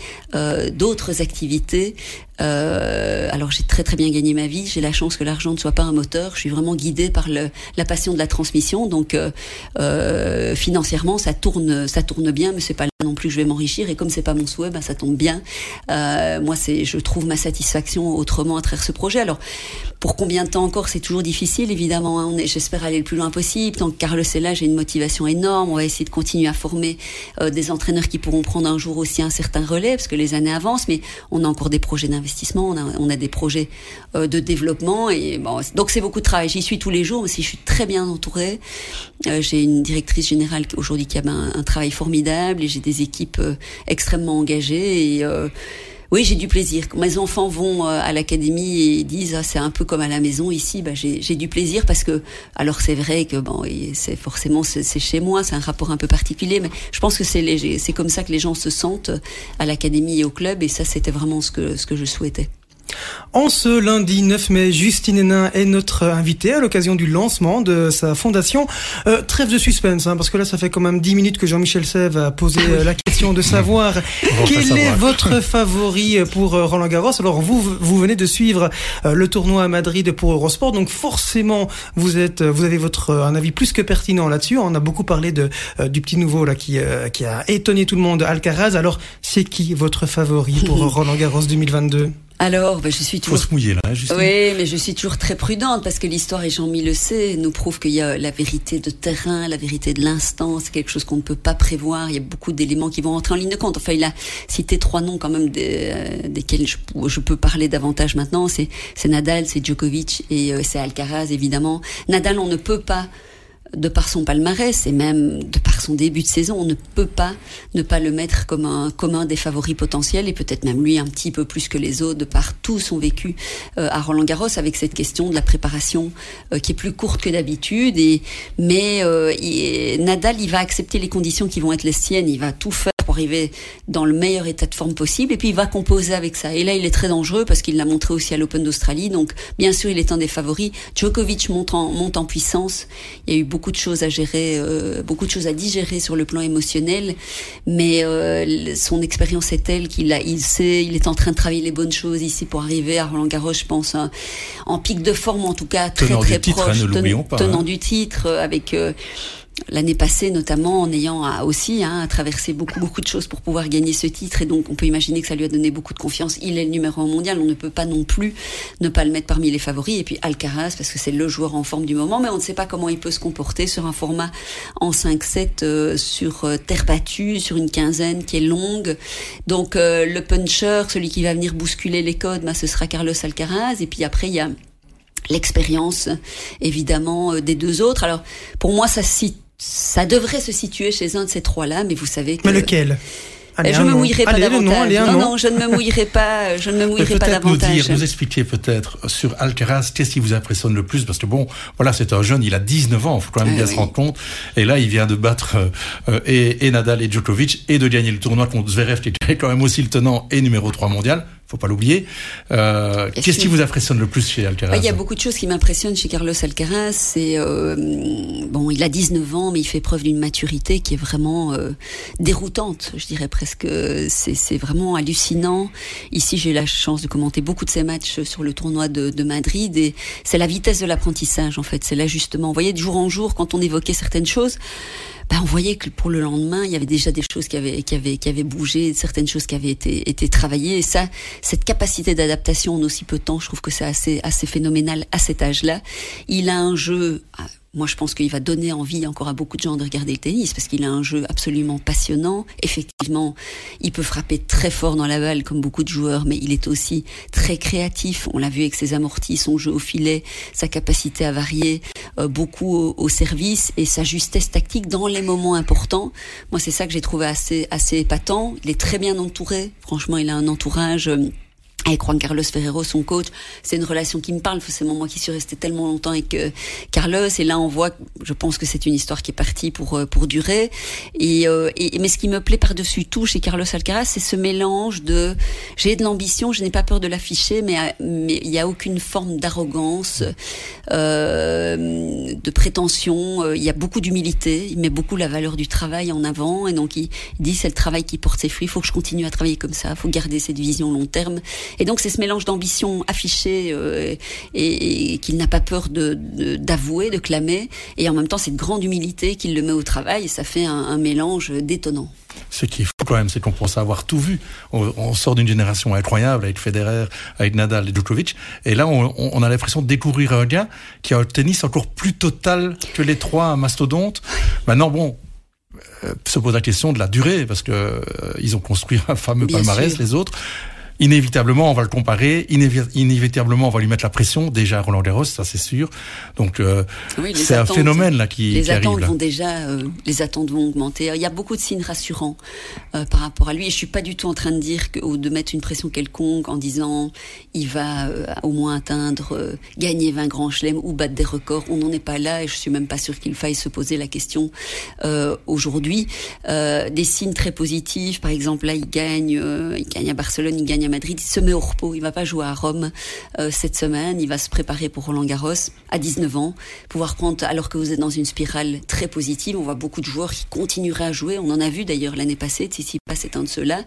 Speaker 2: d'autres activités euh, alors j'ai très très bien gagné ma vie. J'ai la chance que l'argent ne soit pas un moteur. Je suis vraiment guidée par le, la passion de la transmission. Donc euh, euh, financièrement, ça tourne, ça tourne bien, mais c'est pas là non plus que je vais m'enrichir. Et comme c'est pas mon souhait, ben, ça tombe bien. Euh, moi, c'est, je trouve ma satisfaction autrement à travers ce projet. Alors pour combien de temps encore, c'est toujours difficile, évidemment. Hein. J'espère aller le plus loin possible. Tant que Carlos est là, j'ai une motivation énorme. On va essayer de continuer à former euh, des entraîneurs qui pourront prendre un jour aussi un certain relais, parce que les années avancent. Mais on a encore des projets d'investissement, on a, on a des projets euh, de développement. Et bon, donc c'est beaucoup de travail. J'y suis tous les jours, mais si je suis très bien entourée. Euh, j'ai une directrice générale aujourd'hui qui a un, travail formidable et j'ai des équipes euh, extrêmement engagées oui, j'ai du plaisir. Quand mes enfants vont euh, à l'académie et disent ah, c'est un peu comme à la maison ici, bah, j'ai du plaisir parce que alors c'est vrai que bon, c'est forcément c'est chez moi, c'est un rapport un peu particulier, mais je pense que c'est c'est comme ça que les gens se sentent à l'académie et au club et ça c'était vraiment ce que ce que je souhaitais.
Speaker 1: En ce lundi 9 mai, Justine Hénin est notre invitée à l'occasion du lancement de sa fondation. Euh, trêve de suspense, hein, parce que là, ça fait quand même 10 minutes que Jean-Michel Sève a posé euh, la question de savoir quel est votre favori pour euh, Roland Garros. Alors, vous, vous venez de suivre euh, le tournoi à Madrid pour Eurosport, donc forcément, vous êtes, vous avez votre un avis plus que pertinent là-dessus. On a beaucoup parlé de du petit nouveau là qui qui a étonné tout le monde, Alcaraz. Alors, c'est qui votre favori pour Roland Garros 2022
Speaker 2: alors, ben, je suis toujours.
Speaker 3: Faut se mouiller là,
Speaker 2: hein,
Speaker 3: justement.
Speaker 2: Oui, mais je suis toujours très prudente parce que l'histoire, et Jean-Mi le sait, nous prouve qu'il y a la vérité de terrain, la vérité de l'instant. C'est quelque chose qu'on ne peut pas prévoir. Il y a beaucoup d'éléments qui vont entrer en ligne de compte. Enfin, il a cité trois noms quand même des, euh, desquels je, je, peux parler davantage maintenant. C'est Nadal, c'est Djokovic et euh, c'est Alcaraz, évidemment. Nadal, on ne peut pas de par son palmarès et même de par son début de saison, on ne peut pas ne pas le mettre comme un commun des favoris potentiels et peut-être même lui un petit peu plus que les autres de par tout son vécu euh, à Roland Garros avec cette question de la préparation euh, qui est plus courte que d'habitude et mais euh, Nadal il va accepter les conditions qui vont être les siennes, il va tout faire pour arriver dans le meilleur état de forme possible. Et puis il va composer avec ça. Et là il est très dangereux parce qu'il l'a montré aussi à l'Open d'Australie. Donc bien sûr il est un des favoris. Djokovic monte en, monte en puissance. Il y a eu beaucoup de choses à gérer, euh, beaucoup de choses à digérer sur le plan émotionnel, mais euh, son expérience est telle qu'il a, il sait, il est en train de travailler les bonnes choses ici pour arriver à Roland Garros, je pense, hein, en pic de forme en tout cas très
Speaker 3: tenant
Speaker 2: très
Speaker 3: du
Speaker 2: proche,
Speaker 3: hein, pas,
Speaker 2: tenant
Speaker 3: hein.
Speaker 2: du titre, avec euh, l'année passée notamment en ayant à, aussi hein, traversé beaucoup beaucoup de choses pour pouvoir gagner ce titre et donc on peut imaginer que ça lui a donné beaucoup de confiance. Il est le numéro un mondial, on ne peut pas non plus ne pas le mettre parmi les favoris et puis Alcaraz parce que c'est le joueur en forme du moment mais on ne sait pas comment il peut se comporter sur un format en 5-7 euh, sur euh, terre battue, sur une quinzaine qui est longue. Donc euh, le puncher, celui qui va venir bousculer les codes, bah, ce sera Carlos Alcaraz et puis après il y a l'expérience évidemment euh, des deux autres. Alors pour moi ça ça devrait se situer chez un de ces trois-là, mais vous savez que
Speaker 1: Mais lequel?
Speaker 2: Allez, je ne me mouillerai pas
Speaker 1: allez,
Speaker 2: davantage.
Speaker 1: Non, allez,
Speaker 2: non,
Speaker 1: non,
Speaker 2: je ne me mouillerai pas. Je ne me mouillerai pas
Speaker 3: peut-être nous
Speaker 2: davantage.
Speaker 3: dire, nous expliquer peut-être sur Alcaraz, qu'est-ce qui vous impressionne le plus? Parce que bon, voilà, c'est un jeune, il a 19 ans, il faut quand même
Speaker 2: Ah
Speaker 3: bien
Speaker 2: oui.
Speaker 3: se rendre compte. Et là, il vient de battre euh, et, et Nadal et Djokovic et de gagner le tournoi contre Zverev, qui est quand même aussi le tenant et numéro 3 mondial. Faut pas l'oublier. Euh, qu'est-ce qui vous impressionne le plus chez Alcaraz
Speaker 2: Il y a beaucoup de choses qui m'impressionnent chez Carlos Alcaraz. C'est euh, bon, il a 19 ans, mais il fait preuve d'une maturité qui est vraiment euh, déroutante. Je dirais presque. C'est c'est vraiment hallucinant. Ici, j'ai eu la chance de commenter beaucoup de ces matchs sur le tournoi de, de Madrid et c'est la vitesse de l'apprentissage en fait. C'est l'ajustement. Vous voyez, de jour en jour, quand on évoquait certaines choses. Ben, on voyait que pour le lendemain, il y avait déjà des choses qui avaient, qui avaient, qui avaient bougé, certaines choses qui avaient été, été travaillées. Et ça, cette capacité d'adaptation en aussi peu de temps, je trouve que c'est assez, assez phénoménal à cet âge-là. Il a un jeu, ah, moi je pense qu'il va donner envie encore à beaucoup de gens de regarder le tennis parce qu'il a un jeu absolument passionnant. Effectivement, il peut frapper très fort dans la balle comme beaucoup de joueurs, mais il est aussi très créatif. On l'a vu avec ses amortis, son jeu au filet, sa capacité à varier euh, beaucoup au, au service et sa justesse tactique dans les moments importants. Moi, c'est ça que j'ai trouvé assez assez épatant. Il est très bien entouré. Franchement, il a un entourage. euh, avec Juan Carlos Ferrero, son coach, c'est une relation qui me parle. Forcément, moi qui suis restée tellement longtemps avec euh, Carlos, et là on voit, je pense que c'est une histoire qui est partie pour euh, pour durer. Et, euh, mais ce qui me plaît par-dessus tout chez Carlos Alcaraz, c'est ce mélange de j'ai de l'ambition, je n'ai pas peur de l'afficher, mais mais il n'y a aucune forme d'arrogance, de prétention. Il y a beaucoup d'humilité. Il met beaucoup la valeur du travail en avant, et donc il, dit c'est le travail qui porte ses fruits. Il faut que je continue à travailler comme ça. Il faut garder cette vision long terme. Et donc c'est ce mélange d'ambition affichée euh, et, qu'il n'a pas peur de d'avouer, de, clamer, et en même temps cette grande humilité qu'il le met au travail, et ça fait un, mélange détonnant.
Speaker 3: Ce qui est fou quand même, c'est qu'on pense avoir tout vu. On, sort d'une génération incroyable avec Federer, avec Nadal et Djokovic, et là on, a l'impression de découvrir un gars qui a un tennis encore plus total que les trois mastodontes. Maintenant, bon, euh, se pose la question de la durée parce que euh, ils ont construit un fameux palmarès les autres inévitablement, on va le comparer, inévitablement, on va lui mettre la pression. Déjà, Roland Garros, ça c'est sûr. Donc, euh, c'est un phénomène là qui,
Speaker 2: les
Speaker 3: attentes
Speaker 2: Vont déjà, euh, les attentes vont augmenter. Il y a beaucoup de signes rassurants euh, par rapport à lui. Et je suis pas du tout en train de dire que, ou de mettre une pression quelconque en disant il va au moins atteindre, gagner 20 grands chelems ou battre des records. On n'en est pas là et je suis même pas sûr qu'il faille se poser la question aujourd'hui. des signes très positifs, par exemple là, il gagne, il gagne à Barcelone, il gagne à Madrid, se met au repos. Il va pas jouer à Rome euh, cette semaine. Il va se préparer pour Roland Garros à 19 ans, pouvoir prendre. Alors que vous êtes dans une spirale très positive, on voit beaucoup de joueurs qui continueraient à jouer. On en a vu d'ailleurs l'année passée. pas c'est un de ceux-là.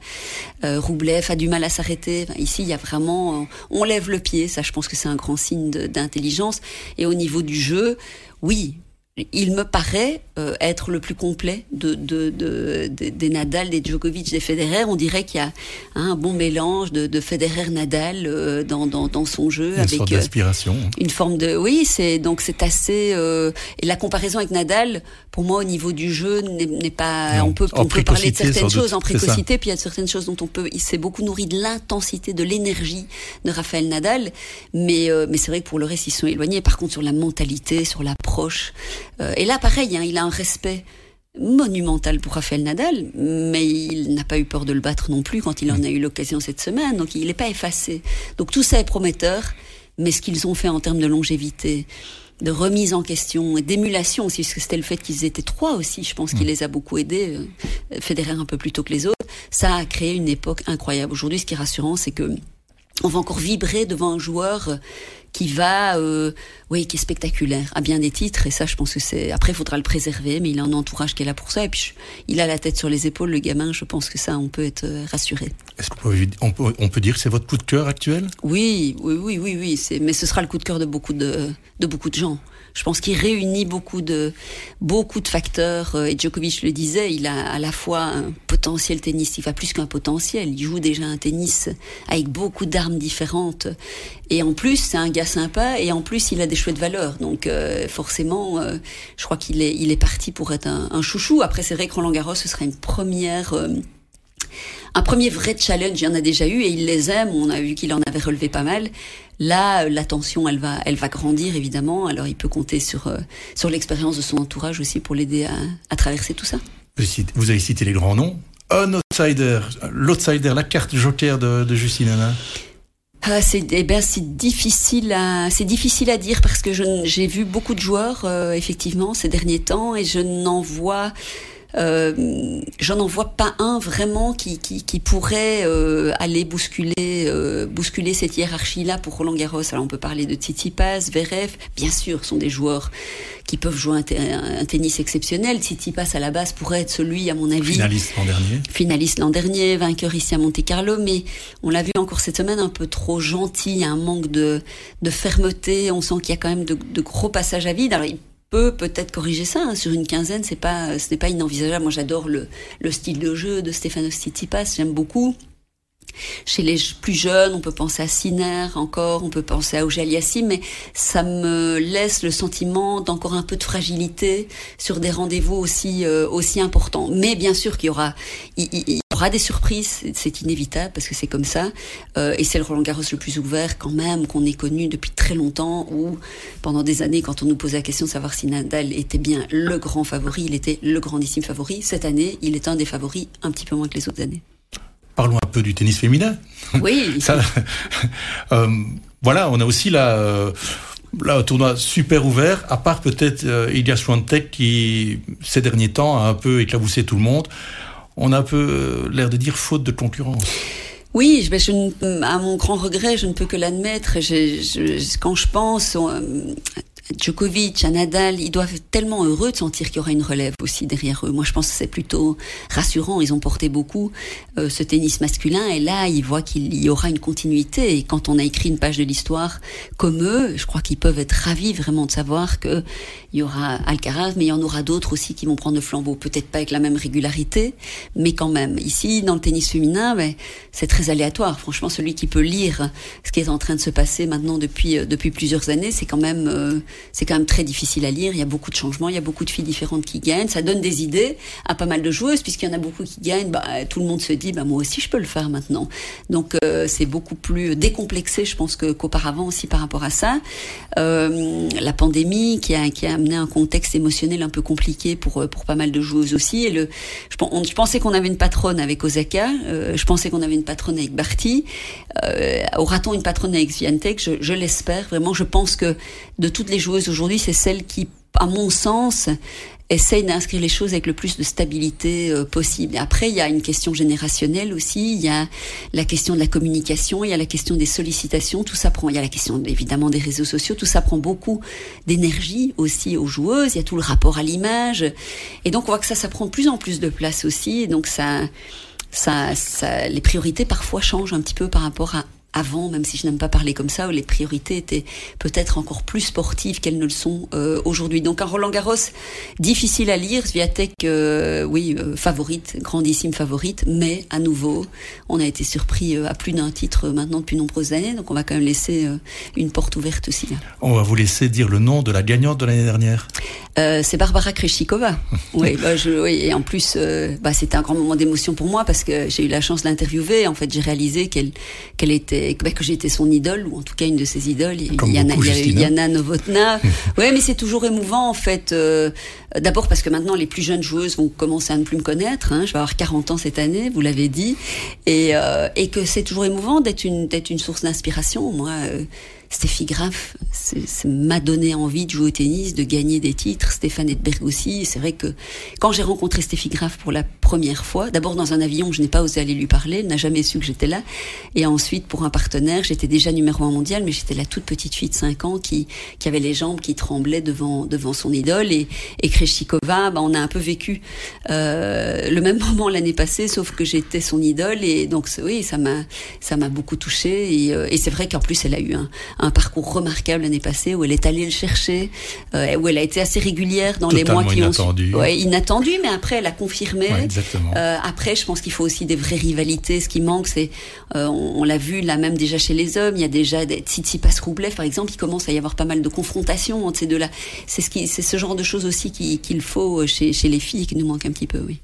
Speaker 2: Euh, Roublev a du mal à s'arrêter. ici, il y a vraiment, euh, on lève le pied. Ça, je pense que c'est un grand signe d'intelligence. Et au niveau du jeu, oui, il me paraît euh, être le plus complet de, de, de, des Nadal, des Djokovic, des Federer. On dirait qu'il y a un bon mélange de, de Federer-Nadal euh, dans, dans, dans, son jeu.
Speaker 3: Une avec, sorte euh, d'inspiration.
Speaker 2: une forme de... Oui, c'est donc c'est assez... et la comparaison avec Nadal, pour moi, au niveau du jeu, n'est pas... on peut, on peut parler de certaines choses en précocité, puis il y a certaines choses dont on peut... Il s'est beaucoup nourri de l'intensité, de l'énergie de Raphaël Nadal, mais, mais c'est vrai que pour le reste, ils sont éloignés. Par contre, sur la mentalité, sur l'approche... Euh, et là, pareil, hein, il a un respect monumental pour Rafael Nadal, mais il n'a pas eu peur de le battre non plus quand il en a eu l'occasion cette semaine, donc il n'est pas effacé. Donc tout ça est prometteur, mais ce qu'ils ont fait en termes de longévité, de remise en question et d'émulation aussi, parce que c'était le fait qu'ils étaient trois aussi, je pense qu'il mm. les a beaucoup aidés, euh, Federer un peu plus tôt que les autres, ça a créé une époque incroyable. Aujourd'hui, ce qui est rassurant, c'est que on va encore vibrer devant un joueur qui va, euh, oui, qui est spectaculaire à bien des titres. Et ça, je pense que c'est. Après, il faudra le préserver, mais il a un entourage qui est là pour ça. Et puis, il a la tête sur les épaules, le gamin. Je pense que ça, on peut être euh, rassuré.
Speaker 3: Est-ce qu'on peut, on peut, dire que c'est votre coup de cœur actuel?
Speaker 2: Oui, oui, oui, oui, oui. Mais ce sera le coup de cœur de beaucoup de, de beaucoup de gens. Je pense qu'il réunit beaucoup de beaucoup de facteurs. Euh, et Djokovic le disait, il a à la fois un potentiel tennis, il va plus qu'un potentiel. Il joue déjà un tennis avec beaucoup d'armes différentes. Et en plus, c'est un gars sympa. Et en plus, il a des chouettes valeurs. Donc euh, forcément, euh, je crois qu'il est il est parti pour être un, un chouchou. Après, c'est vrai que Roland Garros, ce sera une première un premier vrai challenge, il y en a déjà eu et il les aime. On a vu qu'il en avait relevé pas mal. Là, la tension, elle va, elle va grandir évidemment. Alors, il peut compter sur euh, sur l'expérience de son entourage aussi pour l'aider à, à, traverser tout ça.
Speaker 3: Vous avez cité les grands noms. Un outsider, l'outsider, la carte joker de, de Justine Anna.
Speaker 2: Ah, c'est eh ben, c'est difficile à c'est difficile à dire parce que j'ai vu beaucoup de joueurs euh, effectivement ces derniers temps et je n'en vois euh, j'en en vois pas un vraiment qui, qui, qui pourrait euh, aller bousculer euh, bousculer cette hiérarchie là pour Roland Garros. Alors on peut parler de Tsitsipas, Verev, bien sûr, sont des joueurs qui peuvent jouer un, tennis exceptionnel. Tsitsipas à la base pourrait être celui, à mon avis,
Speaker 3: finaliste l'an dernier,
Speaker 2: finaliste l'an dernier, vainqueur ici à Monte Carlo, mais on l'a vu encore cette semaine un peu trop gentil, il y a un manque de, de fermeté, on sent qu'il y a quand même de, de gros passages à vide. Alors peut peut-être corriger ça. Hein. Sur une quinzaine, c'est pas, ce n'est pas inenvisageable. Moi, j'adore le, le style de jeu de Stefanos Tsitsipas. J'aime beaucoup. Chez les plus jeunes, on peut penser à Sinner encore, on peut penser à Ojaliassim, mais ça me laisse le sentiment d'encore un peu de fragilité sur des rendez-vous aussi euh, aussi importants. Mais bien sûr qu'il y aura, aura des surprises, c'est inévitable parce que c'est comme ça. Euh, et c'est le Roland Garros le plus ouvert quand même qu'on ait connu depuis très longtemps. Où pendant des années, quand on nous posait la question de savoir si Nadal était bien le grand favori, il était le grandissime favori. Cette année, il est un des favoris, un petit peu moins que les autres années.
Speaker 3: parlons un peu du tennis féminin.
Speaker 2: Oui.
Speaker 3: Ça, euh, voilà, on a aussi la, euh, là, un tournoi super ouvert, à part peut-être euh, Ilya Swiatek qui, ces derniers temps, a un peu éclaboussé tout le monde. On a un peu euh, l'air de dire faute de concurrence.
Speaker 2: Oui, je, je, à mon grand regret, je ne peux que l'admettre. Quand je pense Djokovic, à Nadal, ils doivent être tellement heureux de sentir qu'il y aura une relève aussi derrière eux. Moi, je pense que c'est plutôt rassurant. Ils ont porté beaucoup euh, ce tennis masculin et là, ils voient qu'il y aura une continuité. Et quand on a écrit une page de l'histoire comme eux, je crois qu'ils peuvent être ravis vraiment de savoir que il y aura Alcaraz, mais il y en aura d'autres aussi qui vont prendre le flambeau. Peut-être pas avec la même régularité, mais quand même. Ici, dans le tennis féminin, ben, c'est très aléatoire. Franchement, celui qui peut lire ce qui est en train de se passer maintenant depuis euh, depuis plusieurs années, c'est quand même euh, c'est quand même très difficile à lire. Il y a beaucoup de changements, il y a beaucoup de filles différentes qui gagnent. Ça donne des idées à pas mal de joueuses, puisqu'il y en a beaucoup qui gagnent. Bah, tout le monde se dit, bah, moi aussi, je peux le faire maintenant. Donc, euh, c'est beaucoup plus décomplexé, je pense, qu'auparavant aussi par rapport à ça. Euh, la pandémie qui a, qui a amené un contexte émotionnel un peu compliqué pour, euh, pour pas mal de joueuses aussi. Et le, je, pensais qu'on avait une patronne avec Osaka. Je pensais qu'on avait une patronne avec Barty. Aura-t-on une patronne avec Swiatek? Je, je l'espère. Vraiment, je pense que de toutes les joueuses aujourd'hui, c'est celle qui, à mon sens, essaye d'inscrire les choses avec le plus de stabilité euh, possible. Après, il y a une question générationnelle aussi, il y a la question de la communication, il y a la question des sollicitations, tout ça prend, il y a la question évidemment des réseaux sociaux, tout ça prend beaucoup d'énergie aussi aux joueuses, il y a tout le rapport à l'image. Et donc, on voit que ça, ça prend de plus en plus de place aussi, et donc ça, ça, ça, les priorités parfois changent un petit peu par rapport à, avant, même si je n'aime pas parler comme ça, où les priorités étaient peut-être encore plus sportives qu'elles ne le sont euh, aujourd'hui. Donc un Roland Garros difficile à lire, Sviatek, euh, oui, euh, favorite, grandissime favorite, mais à nouveau, on a été surpris à plus d'un titre maintenant depuis nombreuses années, donc on va quand même laisser une porte ouverte aussi.
Speaker 3: On va vous laisser dire le nom de la gagnante de l'année dernière.
Speaker 2: c'est Barbara Kreshikova. oui, bah, je, oui, et en plus, bah, c'était un grand moment d'émotion pour moi parce que j'ai eu la chance de l'interviewer. En fait, j'ai réalisé qu'elle qu'elle était bah, que j'étais son idole ou en tout cas une de ses idoles.
Speaker 3: Comme
Speaker 2: il y, a,
Speaker 3: beaucoup,
Speaker 2: il y a eu
Speaker 3: Justina.
Speaker 2: Yana Novotna. ouais, mais c'est toujours émouvant en fait. Euh, D'abord parce que maintenant les plus jeunes joueuses vont commencer à ne plus me connaître. Hein. Je vais avoir 40 ans cette année, vous l'avez dit, et, euh, et que c'est toujours émouvant d'être une d'être une source d'inspiration. Moi. Euh, Steffi Graf m'a donné envie de jouer au tennis, de gagner des titres. Stéphane Edberg aussi. C'est vrai que quand j'ai rencontré Steffi Graf pour la première fois, d'abord dans un avion, je n'ai pas osé aller lui parler, elle n'a jamais su que j'étais là. Et ensuite, pour un partenaire, j'étais déjà numéro un mondial, mais j'étais la toute petite fille de 5 ans qui, qui avait les jambes qui tremblaient devant, devant son idole. Et, et Kreshikova, bah, on a un peu vécu euh, le même moment l'année passée, sauf que j'étais son idole. Et donc, oui, ça m'a, beaucoup touchée. Et, euh, et c'est vrai qu'en plus, elle a eu un, un parcours remarquable l'année passée où elle est allée le chercher, euh, où elle a été assez régulière dans
Speaker 3: Totalement
Speaker 2: les mois qui
Speaker 3: inattendu.
Speaker 2: ont ouais, inattendu, mais après elle a confirmé.
Speaker 3: Ouais, exactement.
Speaker 2: Euh, après, je pense qu'il faut aussi des vraies rivalités. Ce qui manque, c'est, euh, on, on l'a vu là même déjà chez les hommes, il y a déjà des Tsitsipas Roublev par exemple, il commence à y avoir pas mal de confrontations entre ces deux-là. C'est ce qui, c'est ce genre de choses aussi qui- qu'il faut chez, chez les filles et qui nous manque un petit peu, oui.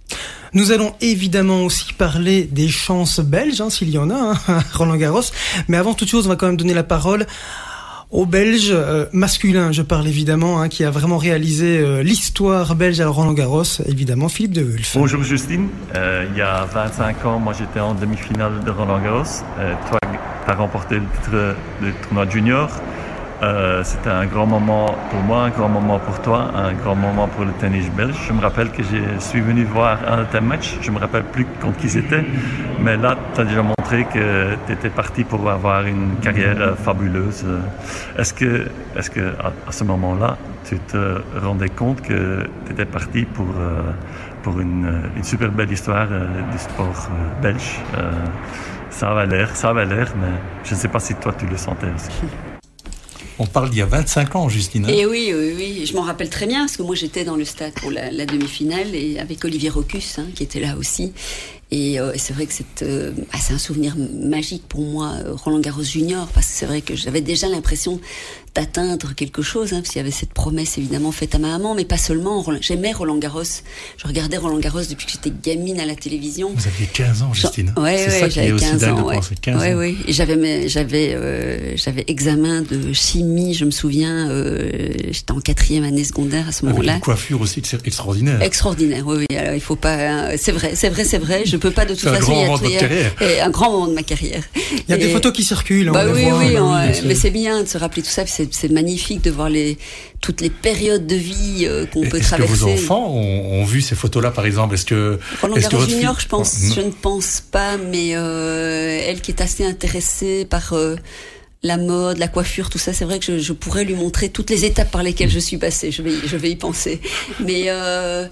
Speaker 1: Nous allons évidemment aussi parler des chances belges, hein, s'il y en a, hein, Roland Garros. Mais avant toute chose, on va quand même donner la parole aux Belges euh, masculins. Je parle évidemment, hein, qui a vraiment réalisé euh, l'histoire belge à Roland Garros. Évidemment, Philippe de Wulf.
Speaker 5: Bonjour Justine, Euh, il y a 25 ans, moi j'étais en demi-finale de Roland Garros. Euh, toi, tu as remporté le titre de tournoi junior. Euh, C'était un grand moment pour moi, un grand moment pour toi, un grand moment pour le tennis belge. Je me rappelle que je suis venu voir un de tes matchs, je me rappelle plus contre qui c'était, mais là tu as déjà montré que tu étais parti pour avoir une carrière euh, fabuleuse. Est-ce que, est -ce que à, ce moment-là, tu te rendais compte que tu étais parti pour... euh, pour une, euh, une super belle histoire euh, du sport belge? Ça avait l'air, ça avait l'air, mais je ne sais pas si toi tu le sentais aussi.
Speaker 3: On parle d'il y a 25 ans, Justine. hein.
Speaker 2: Et oui, oui, oui, je m'en rappelle très bien parce que moi j'étais dans le stade pour la, demi-finale et avec Olivier Rocus hein, qui était là aussi. Et euh, c'est vrai que c'est euh, ah, c'est un souvenir magique pour moi, euh, Roland Garros Junior, parce que c'est vrai que j'avais déjà l'impression d'atteindre quelque chose, hein, parce qu'il y avait cette promesse évidemment faite à ma maman, mais pas seulement. Roland- J'aimais Roland Garros. Je regardais Roland Garros depuis que j'étais gamine à la télévision.
Speaker 3: Vous aviez 15 ans, Justine. Qui est
Speaker 2: j'avais
Speaker 3: aussi
Speaker 2: 15
Speaker 3: dingue de
Speaker 2: ans. Ouais.
Speaker 3: penser. 15
Speaker 2: ouais,
Speaker 3: ans.
Speaker 2: ouais. Et j'avais, mes- j'avais, euh, j'avais examen de chimie, je me souviens. euh, j'étais en quatrième année secondaire à ce moment-là.
Speaker 3: une coiffure aussi ex- extraordinaire.
Speaker 2: Extraordinaire, oui, oui. Alors, il faut pas. hein, C'est vrai, c'est vrai, c'est vrai. Je, peux pas de toute
Speaker 3: un
Speaker 2: façon.
Speaker 3: Grand moment de votre carrière.
Speaker 2: un grand moment de ma carrière.
Speaker 1: Il y a des photos qui circulent. Hein,
Speaker 2: bah oui, oui, mais c'est bien de se rappeler tout ça. C'est magnifique de voir les toutes les périodes de vie euh, qu'on peut traverser.
Speaker 3: Est-ce que vos enfants ont, vu ces photos-là, par exemple? Est-ce que
Speaker 2: Roland Garros Junior, je pense, je ne pense pas, mais euh, elle qui est assez intéressée par euh, la mode, la coiffure, tout ça, c'est vrai que je, je, pourrais lui montrer toutes les étapes par lesquelles je suis passée. Je vais, je vais y penser. Mais euh,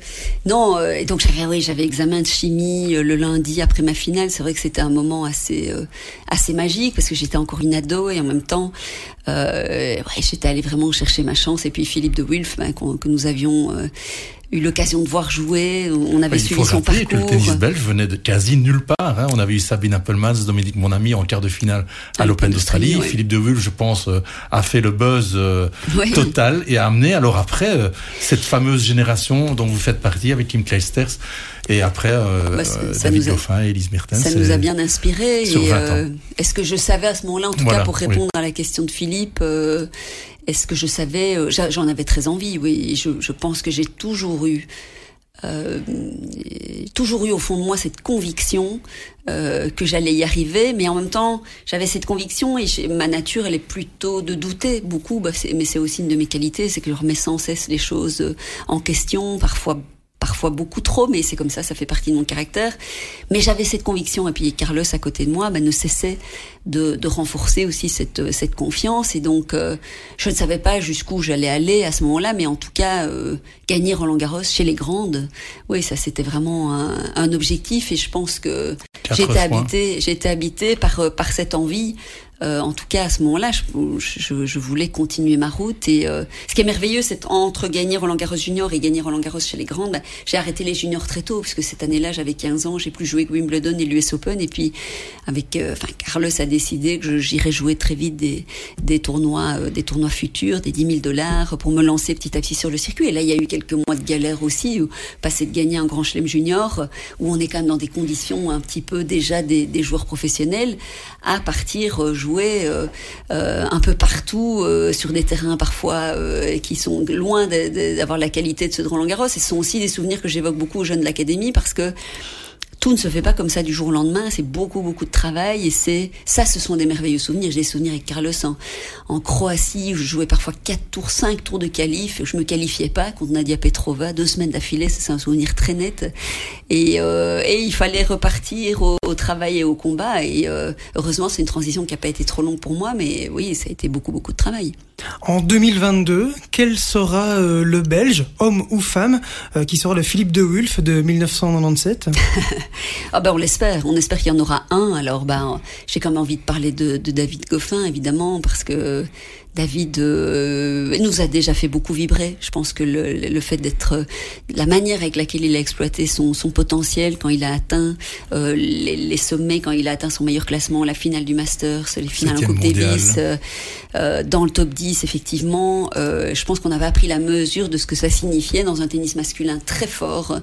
Speaker 2: non, euh, et donc j'avais, oui, j'avais examen de chimie euh, le lundi après ma finale. C'est vrai que c'était un moment assez, euh, assez magique parce que j'étais encore une ado et en même temps, ouais, j'étais allée vraiment chercher ma chance. Et puis Philippe de Wilf, ben, que nous avions eu l'occasion de voir jouer. On avait suivi son parcours.
Speaker 3: Que le tennis belge venait de quasi nulle part. Hein. On avait eu Sabine Appelmans, Dominique mon ami en quart de finale à, l'Open d'Australie. Philippe de Wulf, je pense, euh, a fait le buzz euh, total et a amené alors après euh, cette fameuse génération dont vous faites partie avec Kim Kleisters et après bah, David Goffin et Elise Mertens.
Speaker 2: Ça nous a bien inspiré. Est-ce que je savais à ce moment-là, en tout cas pour répondre à la question de Philippe, est-ce que je savais euh, J'en avais très envie, oui. Je, pense que j'ai toujours eu, euh, toujours eu au fond de moi cette conviction euh, que j'allais y arriver, mais en même temps, j'avais cette conviction et ma nature, elle est plutôt de douter beaucoup. Bah, mais c'est aussi une de mes qualités, c'est que je remets sans cesse les choses en question, parfois parfois beaucoup trop, mais c'est comme ça, ça fait partie de mon caractère. Mais j'avais cette conviction, et puis Carlos à côté de moi bah, ne cessait de, de, renforcer aussi cette, cette confiance, et donc euh, je ne savais pas jusqu'où j'allais aller à ce moment-là, mais en tout cas, euh, gagner Roland Garros chez les grandes, oui, ça c'était vraiment un, un, objectif, et je pense que j'étais habité, j'étais habité par, euh, par cette envie euh, en tout cas, à ce moment-là, je, je, voulais continuer ma route. Et euh, ce qui est merveilleux, c'est entre gagner Roland Garros junior et gagner Roland Garros chez les grandes, bah, j'ai arrêté les juniors très tôt, parce que cette année-là, j'avais 15 ans, j'ai plus joué que Wimbledon et l'US Open. Et puis, avec, euh, enfin, Carlos a décidé que j'irais jouer très vite des, des tournois, des tournois futurs, des 10 000 dollars, pour me lancer petit à petit sur le circuit. Et là, il y a eu quelques mois de galère aussi, où passer de gagner un Grand Chelem junior, où on est quand même dans des conditions un petit peu déjà des, des joueurs professionnels, à partir jouer jouer euh, euh, un peu partout euh, sur des terrains parfois qui sont loin d'avoir la qualité de ceux de Roland Garros. Et ce sont aussi des souvenirs que j'évoque beaucoup aux jeunes de l'académie parce que tout ne se fait pas comme ça du jour au lendemain. C'est beaucoup, beaucoup de travail et c'est ça, ce sont des merveilleux souvenirs. J'ai des souvenirs avec Carlos en, en Croatie où je jouais parfois 4 tours, 5 tours de qualif. Je me qualifiais pas contre Nadia Petrova deux semaines d'affilée. C'est un souvenir très net. Et, euh, et il fallait repartir au, travail et au combat. Et euh, heureusement, c'est une transition qui n'a pas été trop longue pour moi, mais oui, ça a été beaucoup, beaucoup de travail.
Speaker 1: En 2022, quel sera euh, le Belge, homme ou femme, euh, qui sera le Philippe de Wulf de 1997
Speaker 2: Ah ben on l'espère, on espère qu'il y en aura un. Alors ben j'ai quand même envie de parler de, de David Goffin évidemment parce que David euh, nous a déjà fait beaucoup vibrer. Je pense que le, le fait d'être, la manière avec laquelle il a exploité son, son potentiel quand il a atteint euh, les, les, sommets, quand il a atteint son meilleur classement, la finale du Masters, les finales en Coupe Davis, euh, euh, dans le top 10, effectivement, euh, je pense qu'on avait appris la mesure de ce que ça signifiait dans un tennis masculin très fort.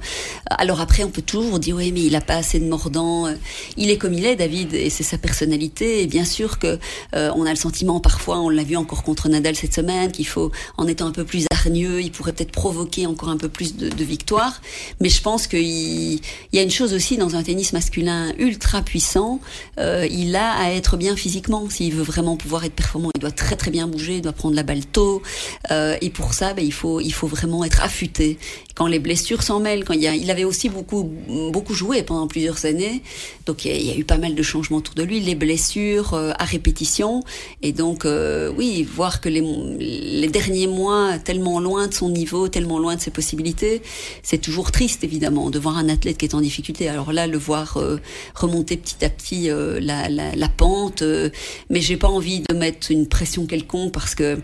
Speaker 2: Alors après, on peut toujours dire oui, mais il a pas assez de mordant. Il est comme il est, David, et c'est sa personnalité. Et bien sûr que on a le sentiment parfois, on l'a vu encore contre Nadal cette semaine, qu'il faut, en étant un peu plus hargneux, il pourrait peut-être provoquer encore un peu plus de, victoires. Mais je pense qu'il il y a une chose aussi dans un tennis masculin ultra puissant, euh, il a à être bien physiquement. S'il veut vraiment pouvoir être performant, il doit très très bien bouger, il doit prendre la balle tôt. Euh, et pour ça, ben, il faut il faut vraiment être affûté. Quand les blessures s'en mêlent, quand il, y a, il avait aussi beaucoup beaucoup joué pendant plusieurs années, donc il y, a, eu pas mal de changements autour de lui, les blessures euh, à répétition, et donc euh, oui, voir que les, les derniers mois, tellement loin de son niveau, tellement loin de ses possibilités, c'est toujours triste évidemment de voir un athlète qui est en difficulté. Alors là, le voir euh, remonter petit à petit euh, la, la, la, pente, euh, mais j'ai pas envie de mettre une pression quelconque parce que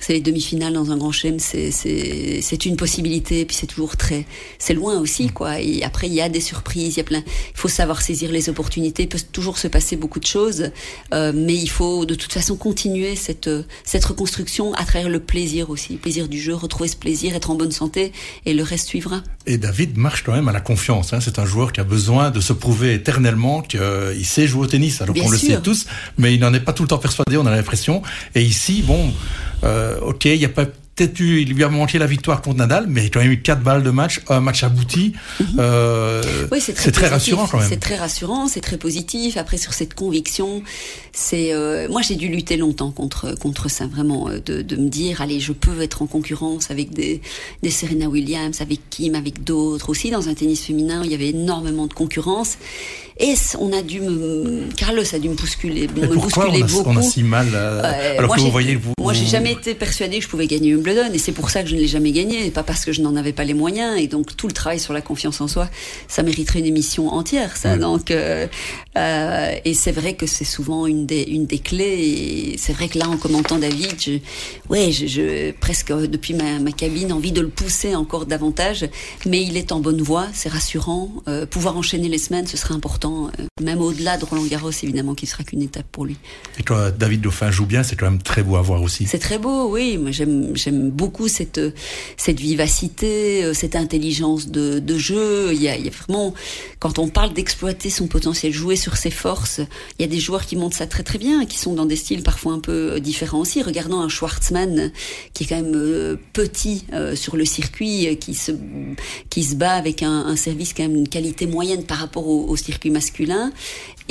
Speaker 2: c'est les demi-finales dans un grand chelem, c'est une possibilité, et puis c'est toujours très, c'est loin aussi quoi. Et après il y a des surprises, il y a plein, il faut savoir saisir les opportunités. Il peut toujours se passer beaucoup de choses, euh, mais il faut de toute façon continuer cette cette reconstruction à travers le plaisir aussi, le plaisir du jeu, retrouver ce plaisir, être en bonne santé, et le reste suivra.
Speaker 3: Et David marche quand même à la confiance. Hein. C'est un joueur qui a besoin de se prouver éternellement qu'il sait jouer au tennis. Alors qu'on le sait tous, mais il n'en est pas tout le temps persuadé. On a l'impression. Et ici, bon. Euh, ok, il n'y a pas peut-être eu, il lui a manqué la victoire contre Nadal, mais il a quand même eu quatre balles de match, un match abouti.
Speaker 2: Mhm.
Speaker 3: Euh,
Speaker 2: Oui, c'est très,
Speaker 3: rassurant quand même.
Speaker 2: C'est très rassurant, c'est très positif. Après, sur cette conviction, c'est euh, moi j'ai dû lutter longtemps contre contre ça, vraiment, euh, de, de me dire allez, je peux être en concurrence avec des des Serena Williams, avec Kim, avec d'autres aussi dans un tennis féminin. Il y avait énormément de concurrence et on a dû me Carlos a dû me bousculer, me
Speaker 3: pourquoi
Speaker 2: bousculer
Speaker 3: on a,
Speaker 2: beaucoup.
Speaker 3: on a si mal euh, alors
Speaker 2: moi,
Speaker 3: que vous
Speaker 2: j'ai-
Speaker 3: voyez vous,
Speaker 2: Moi, j'ai
Speaker 3: vous-
Speaker 2: jamais été persuadée que je pouvais gagner Wimbledon, et c'est pour ça que je ne l'ai jamais gagné, et pas parce que je n'en avais pas les moyens. Et donc, tout le travail sur la confiance en soi, ça mériterait une émission entière, ça.
Speaker 3: Ouais.
Speaker 2: Donc, euh, euh, et c'est vrai que c'est souvent une des une des clés. Et c'est vrai que là, en commentant David, je, ouais, je, je presque euh, depuis ma, ma cabine, envie de le pousser encore davantage. Mais il est en bonne voie, c'est rassurant. Euh, pouvoir enchaîner les semaines, ce serait important, même au-delà de Roland Garros, évidemment, qui sera qu'une étape pour lui.
Speaker 3: Et quand David Dauphin joue bien, c'est quand même très beau à voir aussi.
Speaker 2: C'est très beau, oui. Moi, j'aime, beaucoup cette, cette vivacité, euh, cette intelligence de, jeu. Il y, a, vraiment, quand on parle d'exploiter son potentiel, jouer sur ses forces, il y a des joueurs qui montrent ça très très bien, qui sont dans des styles parfois un peu différents aussi. Regardons un Schwartzmann qui est quand même euh, petit euh, sur le circuit, euh, qui se, qui se bat avec un, un service quand même une qualité moyenne par rapport au circuit masculin.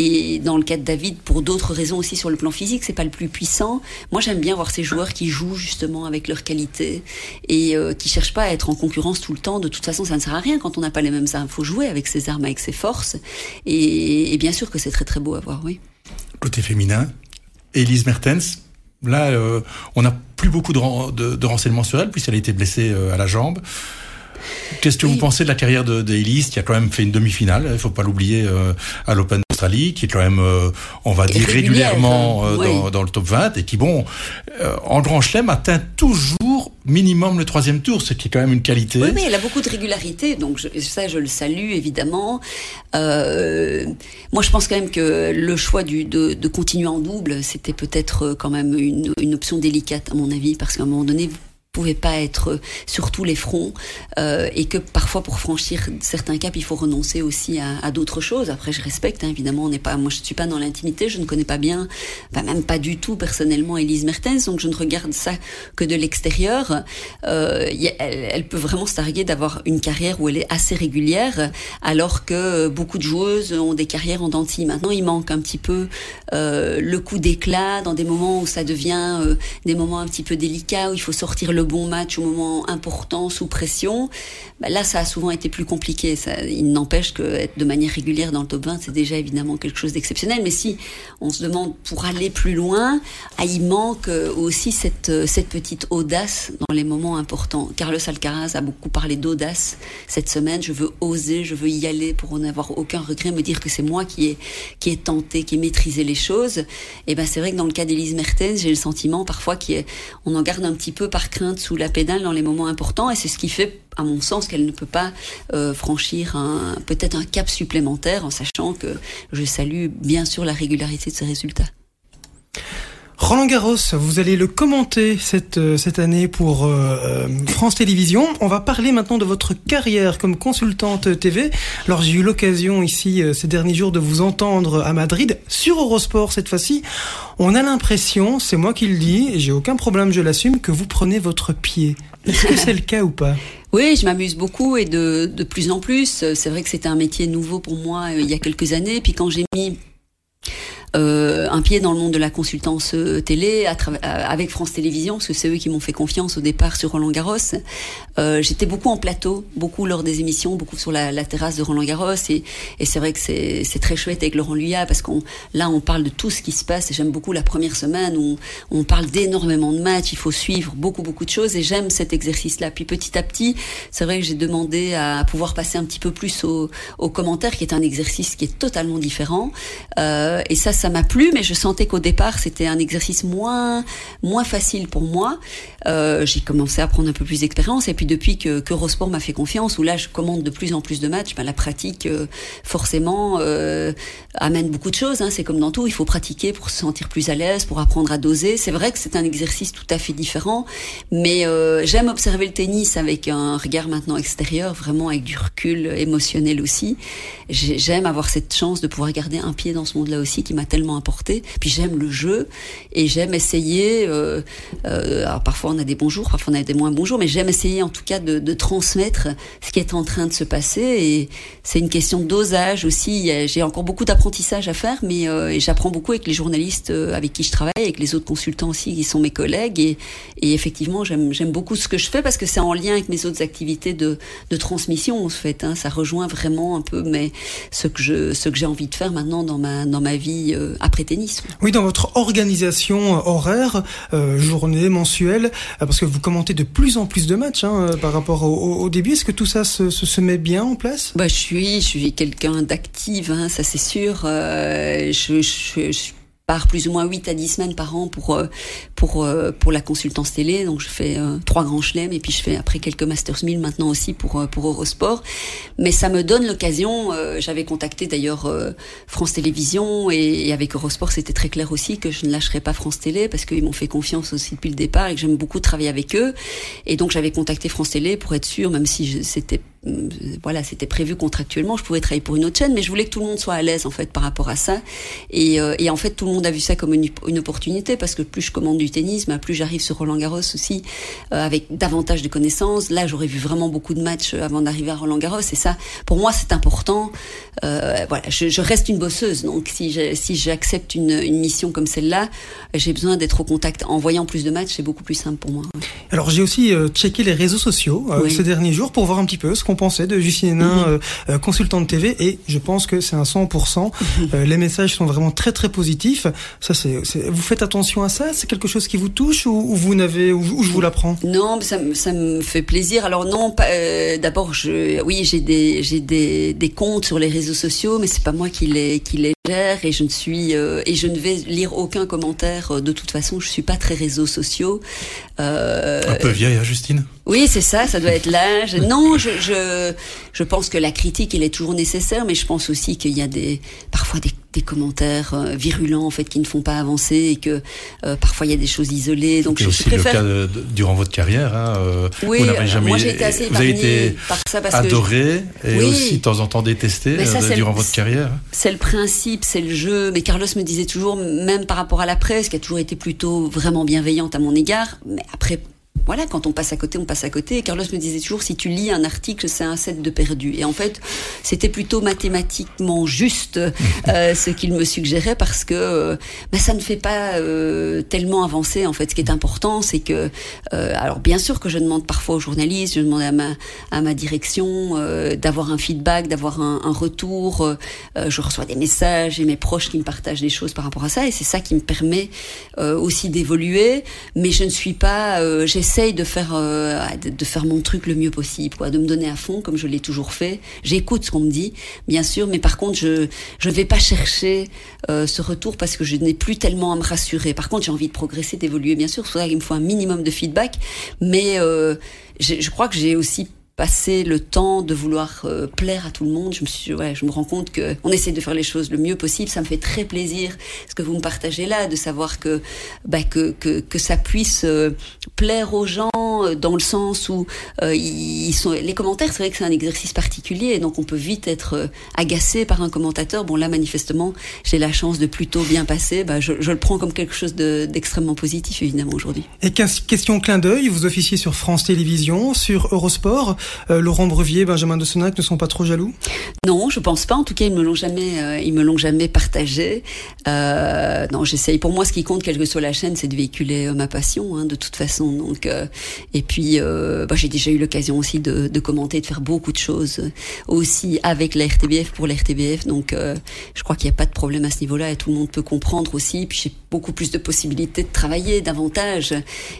Speaker 2: Et dans le cas de David, pour d'autres raisons aussi sur le plan physique, c'est pas le plus puissant. Moi, j'aime bien voir ces joueurs qui jouent justement avec leur qualité et euh, qui cherchent pas à être en concurrence tout le temps. De toute façon, ça ne sert à rien quand on n'a pas les mêmes armes. Il faut jouer avec ses armes, avec ses forces. Et, et bien sûr que c'est très très beau à voir, oui.
Speaker 3: Côté féminin, Elise Mertens, là, euh, on n'a plus beaucoup de, ren- de, de renseignements sur elle, puisqu'elle a été blessée euh, à la jambe. Qu'est-ce que
Speaker 2: Oui.
Speaker 3: vous pensez de la carrière de, de Elise, qui a quand même fait une demi-finale, il faut pas l'oublier, euh, à l'Open qui est quand même, euh, on va dire,
Speaker 2: régulière,
Speaker 3: régulièrement
Speaker 2: hein.
Speaker 3: euh,
Speaker 2: Oui.
Speaker 3: dans, dans le top 20, et qui, bon, euh, en Grand Chelem, atteint toujours minimum le troisième tour, ce qui est quand même une qualité.
Speaker 2: Oui, oui, elle a beaucoup de régularité, donc je, ça, je le salue évidemment. Euh, moi, je pense quand même que le choix du, de, de continuer en double, c'était peut-être quand même une, une option délicate, à mon avis, parce qu'à un moment donné, pouvez pas être sur tous les fronts euh, et que parfois pour franchir certains caps il faut renoncer aussi à, à d'autres choses. Après je respecte hein, évidemment on n'est pas moi je suis pas dans l'intimité je ne connais pas bien enfin, même pas du tout personnellement Elise Mertens donc je ne regarde ça que de l'extérieur. Euh, elle, elle peut vraiment se targuer d'avoir une carrière où elle est assez régulière alors que beaucoup de joueuses ont des carrières en dentille. Maintenant il manque un petit peu euh, le coup d'éclat dans des moments où ça devient euh, des moments un petit peu délicats où il faut sortir le bon match au moment important sous pression. Bah, là, ça a souvent été plus compliqué. Il n'empêche que être de manière régulière dans le top 20, c'est déjà évidemment quelque chose d'exceptionnel. Mais si on se demande pour aller plus loin, ah, il manque euh, aussi cette, euh, cette petite audace dans les moments importants. Carlos Alcaraz a beaucoup parlé d'audace cette semaine. Je veux oser, je veux y aller pour n'avoir aucun regret, me dire que c'est moi qui ai, tenté, qui ai maîtrisé les choses. Et ben c'est vrai que dans le cas d'Elise Mertens, j'ai le sentiment parfois qu'on en garde un petit peu par crainte sous la pédale dans les moments importants. Et c'est ce qui fait, à mon sens, qu'elle ne peut pas euh, franchir peut-être un cap supplémentaire en sachant que je salue bien sûr la régularité de ses résultats.
Speaker 1: Roland Garros, vous allez le commenter cette, euh, cette année pour euh, France Télévisions. On va parler maintenant de votre carrière comme consultante TV. Alors j'ai eu l'occasion ici euh, ces derniers jours de vous entendre à Madrid sur Eurosport cette fois-ci. On a l'impression, c'est moi qui le dis, et j'ai aucun problème, je l'assume, que vous prenez votre pied. Est-ce que c'est le cas ou pas?
Speaker 2: Oui, je m'amuse beaucoup et de, de plus en plus. C'est vrai que c'était un métier nouveau pour moi euh, il y a quelques années. Puis quand j'ai mis euh, un pied dans le monde de la consultance euh, télé euh, avec France Télévisions, parce que c'est eux qui m'ont fait confiance au départ sur Roland Garros. Euh, J'étais beaucoup en plateau, beaucoup lors des émissions, beaucoup sur la, terrasse de Roland Garros, et, c'est vrai que c'est très chouette avec Laurent Luyat, parce qu'on là on parle de tout ce qui se passe, et j'aime beaucoup la première semaine où on, parle d'énormément de matchs, il faut suivre beaucoup beaucoup de choses, et j'aime cet exercice-là. Puis petit à petit, c'est vrai que j'ai demandé à pouvoir passer un petit peu plus au, au commentaire, qui est un exercice qui est totalement différent, euh, et ça, ça m'a plu, mais je sentais qu'au départ, c'était un exercice moins, moins facile pour moi. Euh, j'ai commencé à prendre un peu plus d'expérience, et puis depuis que, que Eurosport m'a fait confiance, où là, je commande de plus en plus de matchs, ben, la pratique, euh, forcément, euh, amène beaucoup de choses. Hein. C'est comme dans tout, il faut pratiquer pour se sentir plus à l'aise, pour apprendre à doser. C'est vrai que c'est un exercice tout à fait différent, mais j'aime observer le tennis avec un regard maintenant extérieur, vraiment avec du recul émotionnel aussi. J'ai- J'aime avoir cette chance de pouvoir garder un pied dans ce monde-là aussi, qui m'a tellement apporté. Puis j'aime le jeu et j'aime essayer. Euh, euh, alors parfois on a des bons jours, parfois on a des moins bons jours, mais j'aime essayer en tout cas de, transmettre ce qui est en train de se passer. Et c'est une question de dosage aussi. J'ai encore beaucoup d'apprentissage à faire, mais euh, j'apprends beaucoup avec les journalistes euh, avec qui je travaille, avec les autres consultants aussi qui sont mes collègues. Et, et effectivement, j'aime beaucoup ce que je fais parce que c'est en lien avec mes autres activités de, transmission en fait. Hein. Ça rejoint vraiment un peu mais ce que j'ai envie de faire maintenant dans ma dans ma vie euh, après tennis.
Speaker 1: Oui, dans votre organisation euh, horaire, euh, journée, mensuelle, parce que vous commentez de plus en plus de matchs hein, par rapport au, début. Est-ce que tout ça se, se, met bien en place?
Speaker 2: Bah, je suis je suis quelqu'un d'active, hein, ça c'est sûr. je, je, pars plus ou moins 8 à 10 semaines par an pour pour euh, pour la consultance télé. Donc je fais euh, trois grands chelems et puis je fais après quelques Masters 1000 maintenant aussi pour pour Eurosport. Mais ça me donne l'occasion. J'avais contacté d'ailleurs France Télévisions et, avec Eurosport c'était très clair aussi que je ne lâcherais pas France Télé parce qu'ils m'ont fait confiance aussi depuis le départ et que j'aime beaucoup travailler avec eux. Et donc j'avais contacté France Télé pour être sûr, même si c'était voilà, c'était prévu contractuellement, je pouvais travailler pour une autre chaîne, mais je voulais que tout le monde soit à l'aise en fait par rapport à ça. Et, euh, et en fait, tout le monde a vu ça comme une, une, opportunité parce que plus je commande du tennis, bah, plus j'arrive sur Roland Garros aussi euh, avec davantage de connaissances. Là, j'aurais vu vraiment beaucoup de matchs euh, avant d'arriver à Roland Garros, et ça, pour moi, c'est important. Euh, voilà, je, je, reste une bosseuse, donc si si j'accepte une, une, mission comme celle-là, j'ai besoin d'être au contact. En voyant plus de matchs, c'est beaucoup plus simple pour moi.
Speaker 1: Alors, j'ai aussi checké les réseaux sociaux ces derniers jours pour voir un petit peu ce qu'on pensait de Justine Hénin, mhm. euh, euh, consultant de TV, et je pense que c'est un 100%. Euh, les messages sont vraiment très très positifs. Ça, c'est, vous faites attention à ça? C'est quelque chose qui vous touche ou, vous n'avez, ou, je vous l'apprends
Speaker 2: Non, ça, ça me fait plaisir. Alors non, d'abord, je, oui, j'ai des, des, des comptes sur les réseaux sociaux, mais c'est pas moi qui les, qui les et je ne suis et je ne vais lire aucun commentaire de toute façon. Je suis pas très réseaux sociaux.
Speaker 3: Un peu vieille, hein, Justine?
Speaker 2: Oui, c'est ça, ça doit être l'âge. Non, je, je, je pense que la critique, elle est toujours nécessaire, mais je pense aussi qu'il y a des, parfois des, des commentaires euh, virulents, en fait, qui ne font pas avancer et que euh, parfois il y a des choses isolées. Donc,
Speaker 3: je, aussi préfère... le cas durant votre carrière. Hein,
Speaker 2: euh, oui, vous jamais, moi j'ai été assez
Speaker 3: vous avez été par ça parce adoré et aussi de temps en temps détesté durant votre carrière.
Speaker 2: C'est le principe, c'est le jeu. Mais Carlos me disait toujours, même par rapport à la presse, qui a toujours été plutôt vraiment bienveillante à mon égard, mais après voilà, quand on passe à côté, on passe à côté. Et Carlos me disait toujours, si tu lis un article, c'est un set de perdu. Et en fait, c'était plutôt mathématiquement juste euh, ce qu'il me suggérait parce que euh, bah, ça ne fait pas euh, tellement avancer. En fait, ce qui est important, c'est que, euh, alors bien sûr que je demande parfois aux journalistes, je demande à ma à ma direction euh, d'avoir un feedback, d'avoir un, un, retour. je reçois des messages et mes proches qui me partagent des choses par rapport à ça, et c'est ça qui me permet aussi d'évoluer. Mais je ne suis pas, j'essaie de faire euh, de faire mon truc le mieux possible, quoi, de me donner à fond comme je l'ai toujours fait. J'écoute ce qu'on me dit, bien sûr, mais par contre, je je vais pas chercher euh, ce retour parce que je n'ai plus tellement à me rassurer. Par contre, j'ai envie de progresser, d'évoluer, bien sûr. C'est pour me faut un minimum de feedback, mais euh, je crois que j'ai aussi passer le temps de vouloir euh, plaire à tout le monde. Je me suis, ouais, je me rends compte que on essaie de faire les choses le mieux possible. Ça me fait très plaisir ce que vous me partagez là, de savoir que bah, que, que, que ça puisse euh, plaire aux gens euh, dans le sens où ils sont les commentaires. C'est vrai que c'est un exercice particulier, donc on peut vite être agacé par un commentateur. Bon là, manifestement, j'ai la chance de plutôt bien passer. Bah, je, je le prends comme quelque chose d'extrêmement positif évidemment aujourd'hui.
Speaker 1: Et question clin d'œil, vous officiez sur France Télévisions, sur Eurosport. Euh, Laurent Brevier, Benjamin de Senac ne sont pas trop jaloux?
Speaker 2: Non, je pense pas. En tout cas, ils me l'ont jamais, euh, ils me l'ont jamais partagé. Euh, non, j'essaye. Pour moi, ce qui compte, quelle que soit la chaîne, c'est de véhiculer ma passion, hein, de toute façon. Donc, et puis, bah, j'ai déjà eu l'occasion aussi de, de, commenter, de faire beaucoup de choses aussi avec la RTBF pour la RTBF. Donc, je crois qu'il n'y a pas de problème à ce niveau-là et tout le monde peut comprendre aussi. Puis j'ai beaucoup plus de possibilités de travailler davantage.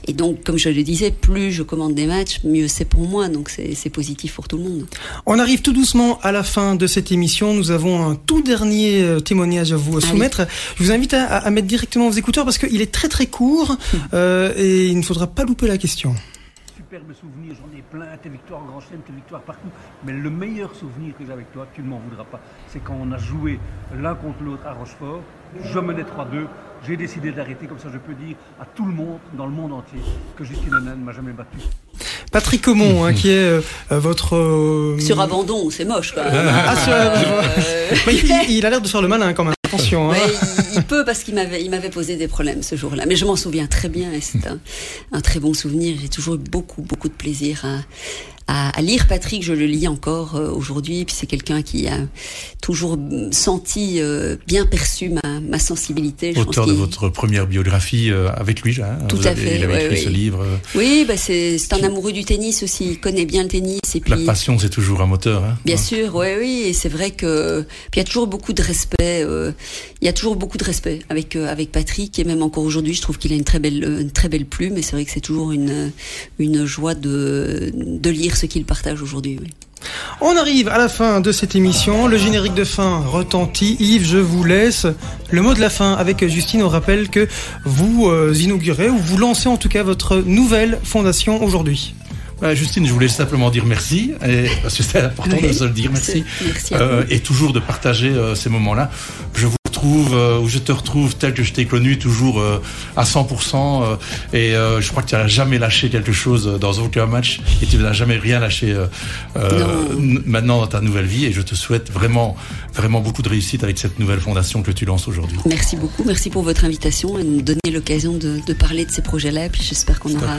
Speaker 2: Et donc, comme je le disais, plus je commande des matchs, mieux c'est pour moi. Donc, c'est c'est positif pour tout le monde.
Speaker 1: On arrive tout doucement à la fin de cette émission. Nous avons un tout dernier euh, témoignage à vous ah soumettre. Je vous invite à, mettre directement vos écouteurs parce qu'il est très très court euh, et il ne faudra pas louper la question
Speaker 6: superbes souvenirs, j'en ai plein, tes victoires en Grand Chelem, tes victoires partout. Mais le meilleur souvenir que j'ai avec toi, tu ne m'en voudras pas, c'est quand on a joué l'un contre l'autre à Rochefort. Je menais 3-2, j'ai décidé d'arrêter, comme ça je peux dire à tout le monde, dans le monde entier, que Justine Henin ne m'a jamais battu.
Speaker 1: Patrick Aumont, hein, qui est euh, votre... Euh,
Speaker 2: sur abandon, c'est moche même. Ah, sur...
Speaker 1: il, il, a l'air de faire le malin quand même. Attention. Hein.
Speaker 2: il, peut parce qu'il m'avait, il m'avait posé des problèmes ce jour-là. Mais je m'en souviens très bien et c'est un, un, très bon souvenir. J'ai toujours eu beaucoup, beaucoup de plaisir à, à, lire Patrick, je le lis encore euh, aujourd'hui, puis c'est quelqu'un qui a toujours senti, euh, bien perçu ma, ma sensibilité.
Speaker 3: Je Auteur de votre première biographie euh, avec lui, hein,
Speaker 2: Tout à fait.
Speaker 3: Il avait écrit ce livre.
Speaker 2: Oui, bah c'est un amoureux du tennis aussi. Il connaît bien le tennis. Et puis,
Speaker 3: La passion, c'est toujours un moteur. Hein,
Speaker 2: bien sûr, oui, oui. Et c'est vrai que il y a toujours beaucoup de respect. il y a toujours beaucoup de respect avec avec Patrick et même encore aujourd'hui, je trouve qu'il a une très belle une très belle plume. Et c'est vrai que c'est toujours une une joie de de lire ce qu'il partage aujourd'hui.
Speaker 1: On arrive à la fin de cette émission. Le générique de fin retentit. Yves, je vous laisse le mot de la fin avec Justine. On rappelle que vous euh, inaugurez ou vous lancez en tout cas votre nouvelle fondation aujourd'hui.
Speaker 3: Bah, Justine, je voulais simplement dire merci, et, parce que c'est important de se le dire merci, euh, et toujours de partager euh, ces moments-là. Je vous retrouve, euh, où je te retrouve tel que je t'ai connu, toujours euh, à 100%, euh, et je crois que tu n'as jamais lâché quelque chose dans aucun match, et tu n'as jamais rien lâché maintenant dans ta nouvelle vie, et je te souhaite vraiment, vraiment beaucoup de réussite avec cette nouvelle fondation que tu lances aujourd'hui.
Speaker 2: Merci beaucoup, merci pour votre invitation et nous donner l'occasion de, de, parler de ces projets-là, et puis j'espère qu'on aura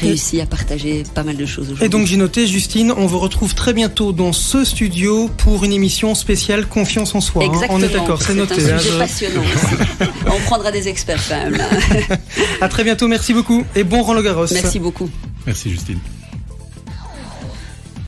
Speaker 2: réussi à partager pas mal de
Speaker 1: et donc j'ai noté, Justine, on vous retrouve très bientôt dans ce studio pour une émission spéciale Confiance en soi.
Speaker 2: Hein.
Speaker 1: On est d'accord, c'est noté.
Speaker 2: Sujet passionnant on prendra des experts quand même.
Speaker 1: à très bientôt, merci beaucoup et bon Roland Garros.
Speaker 2: Merci beaucoup.
Speaker 3: Merci Justine.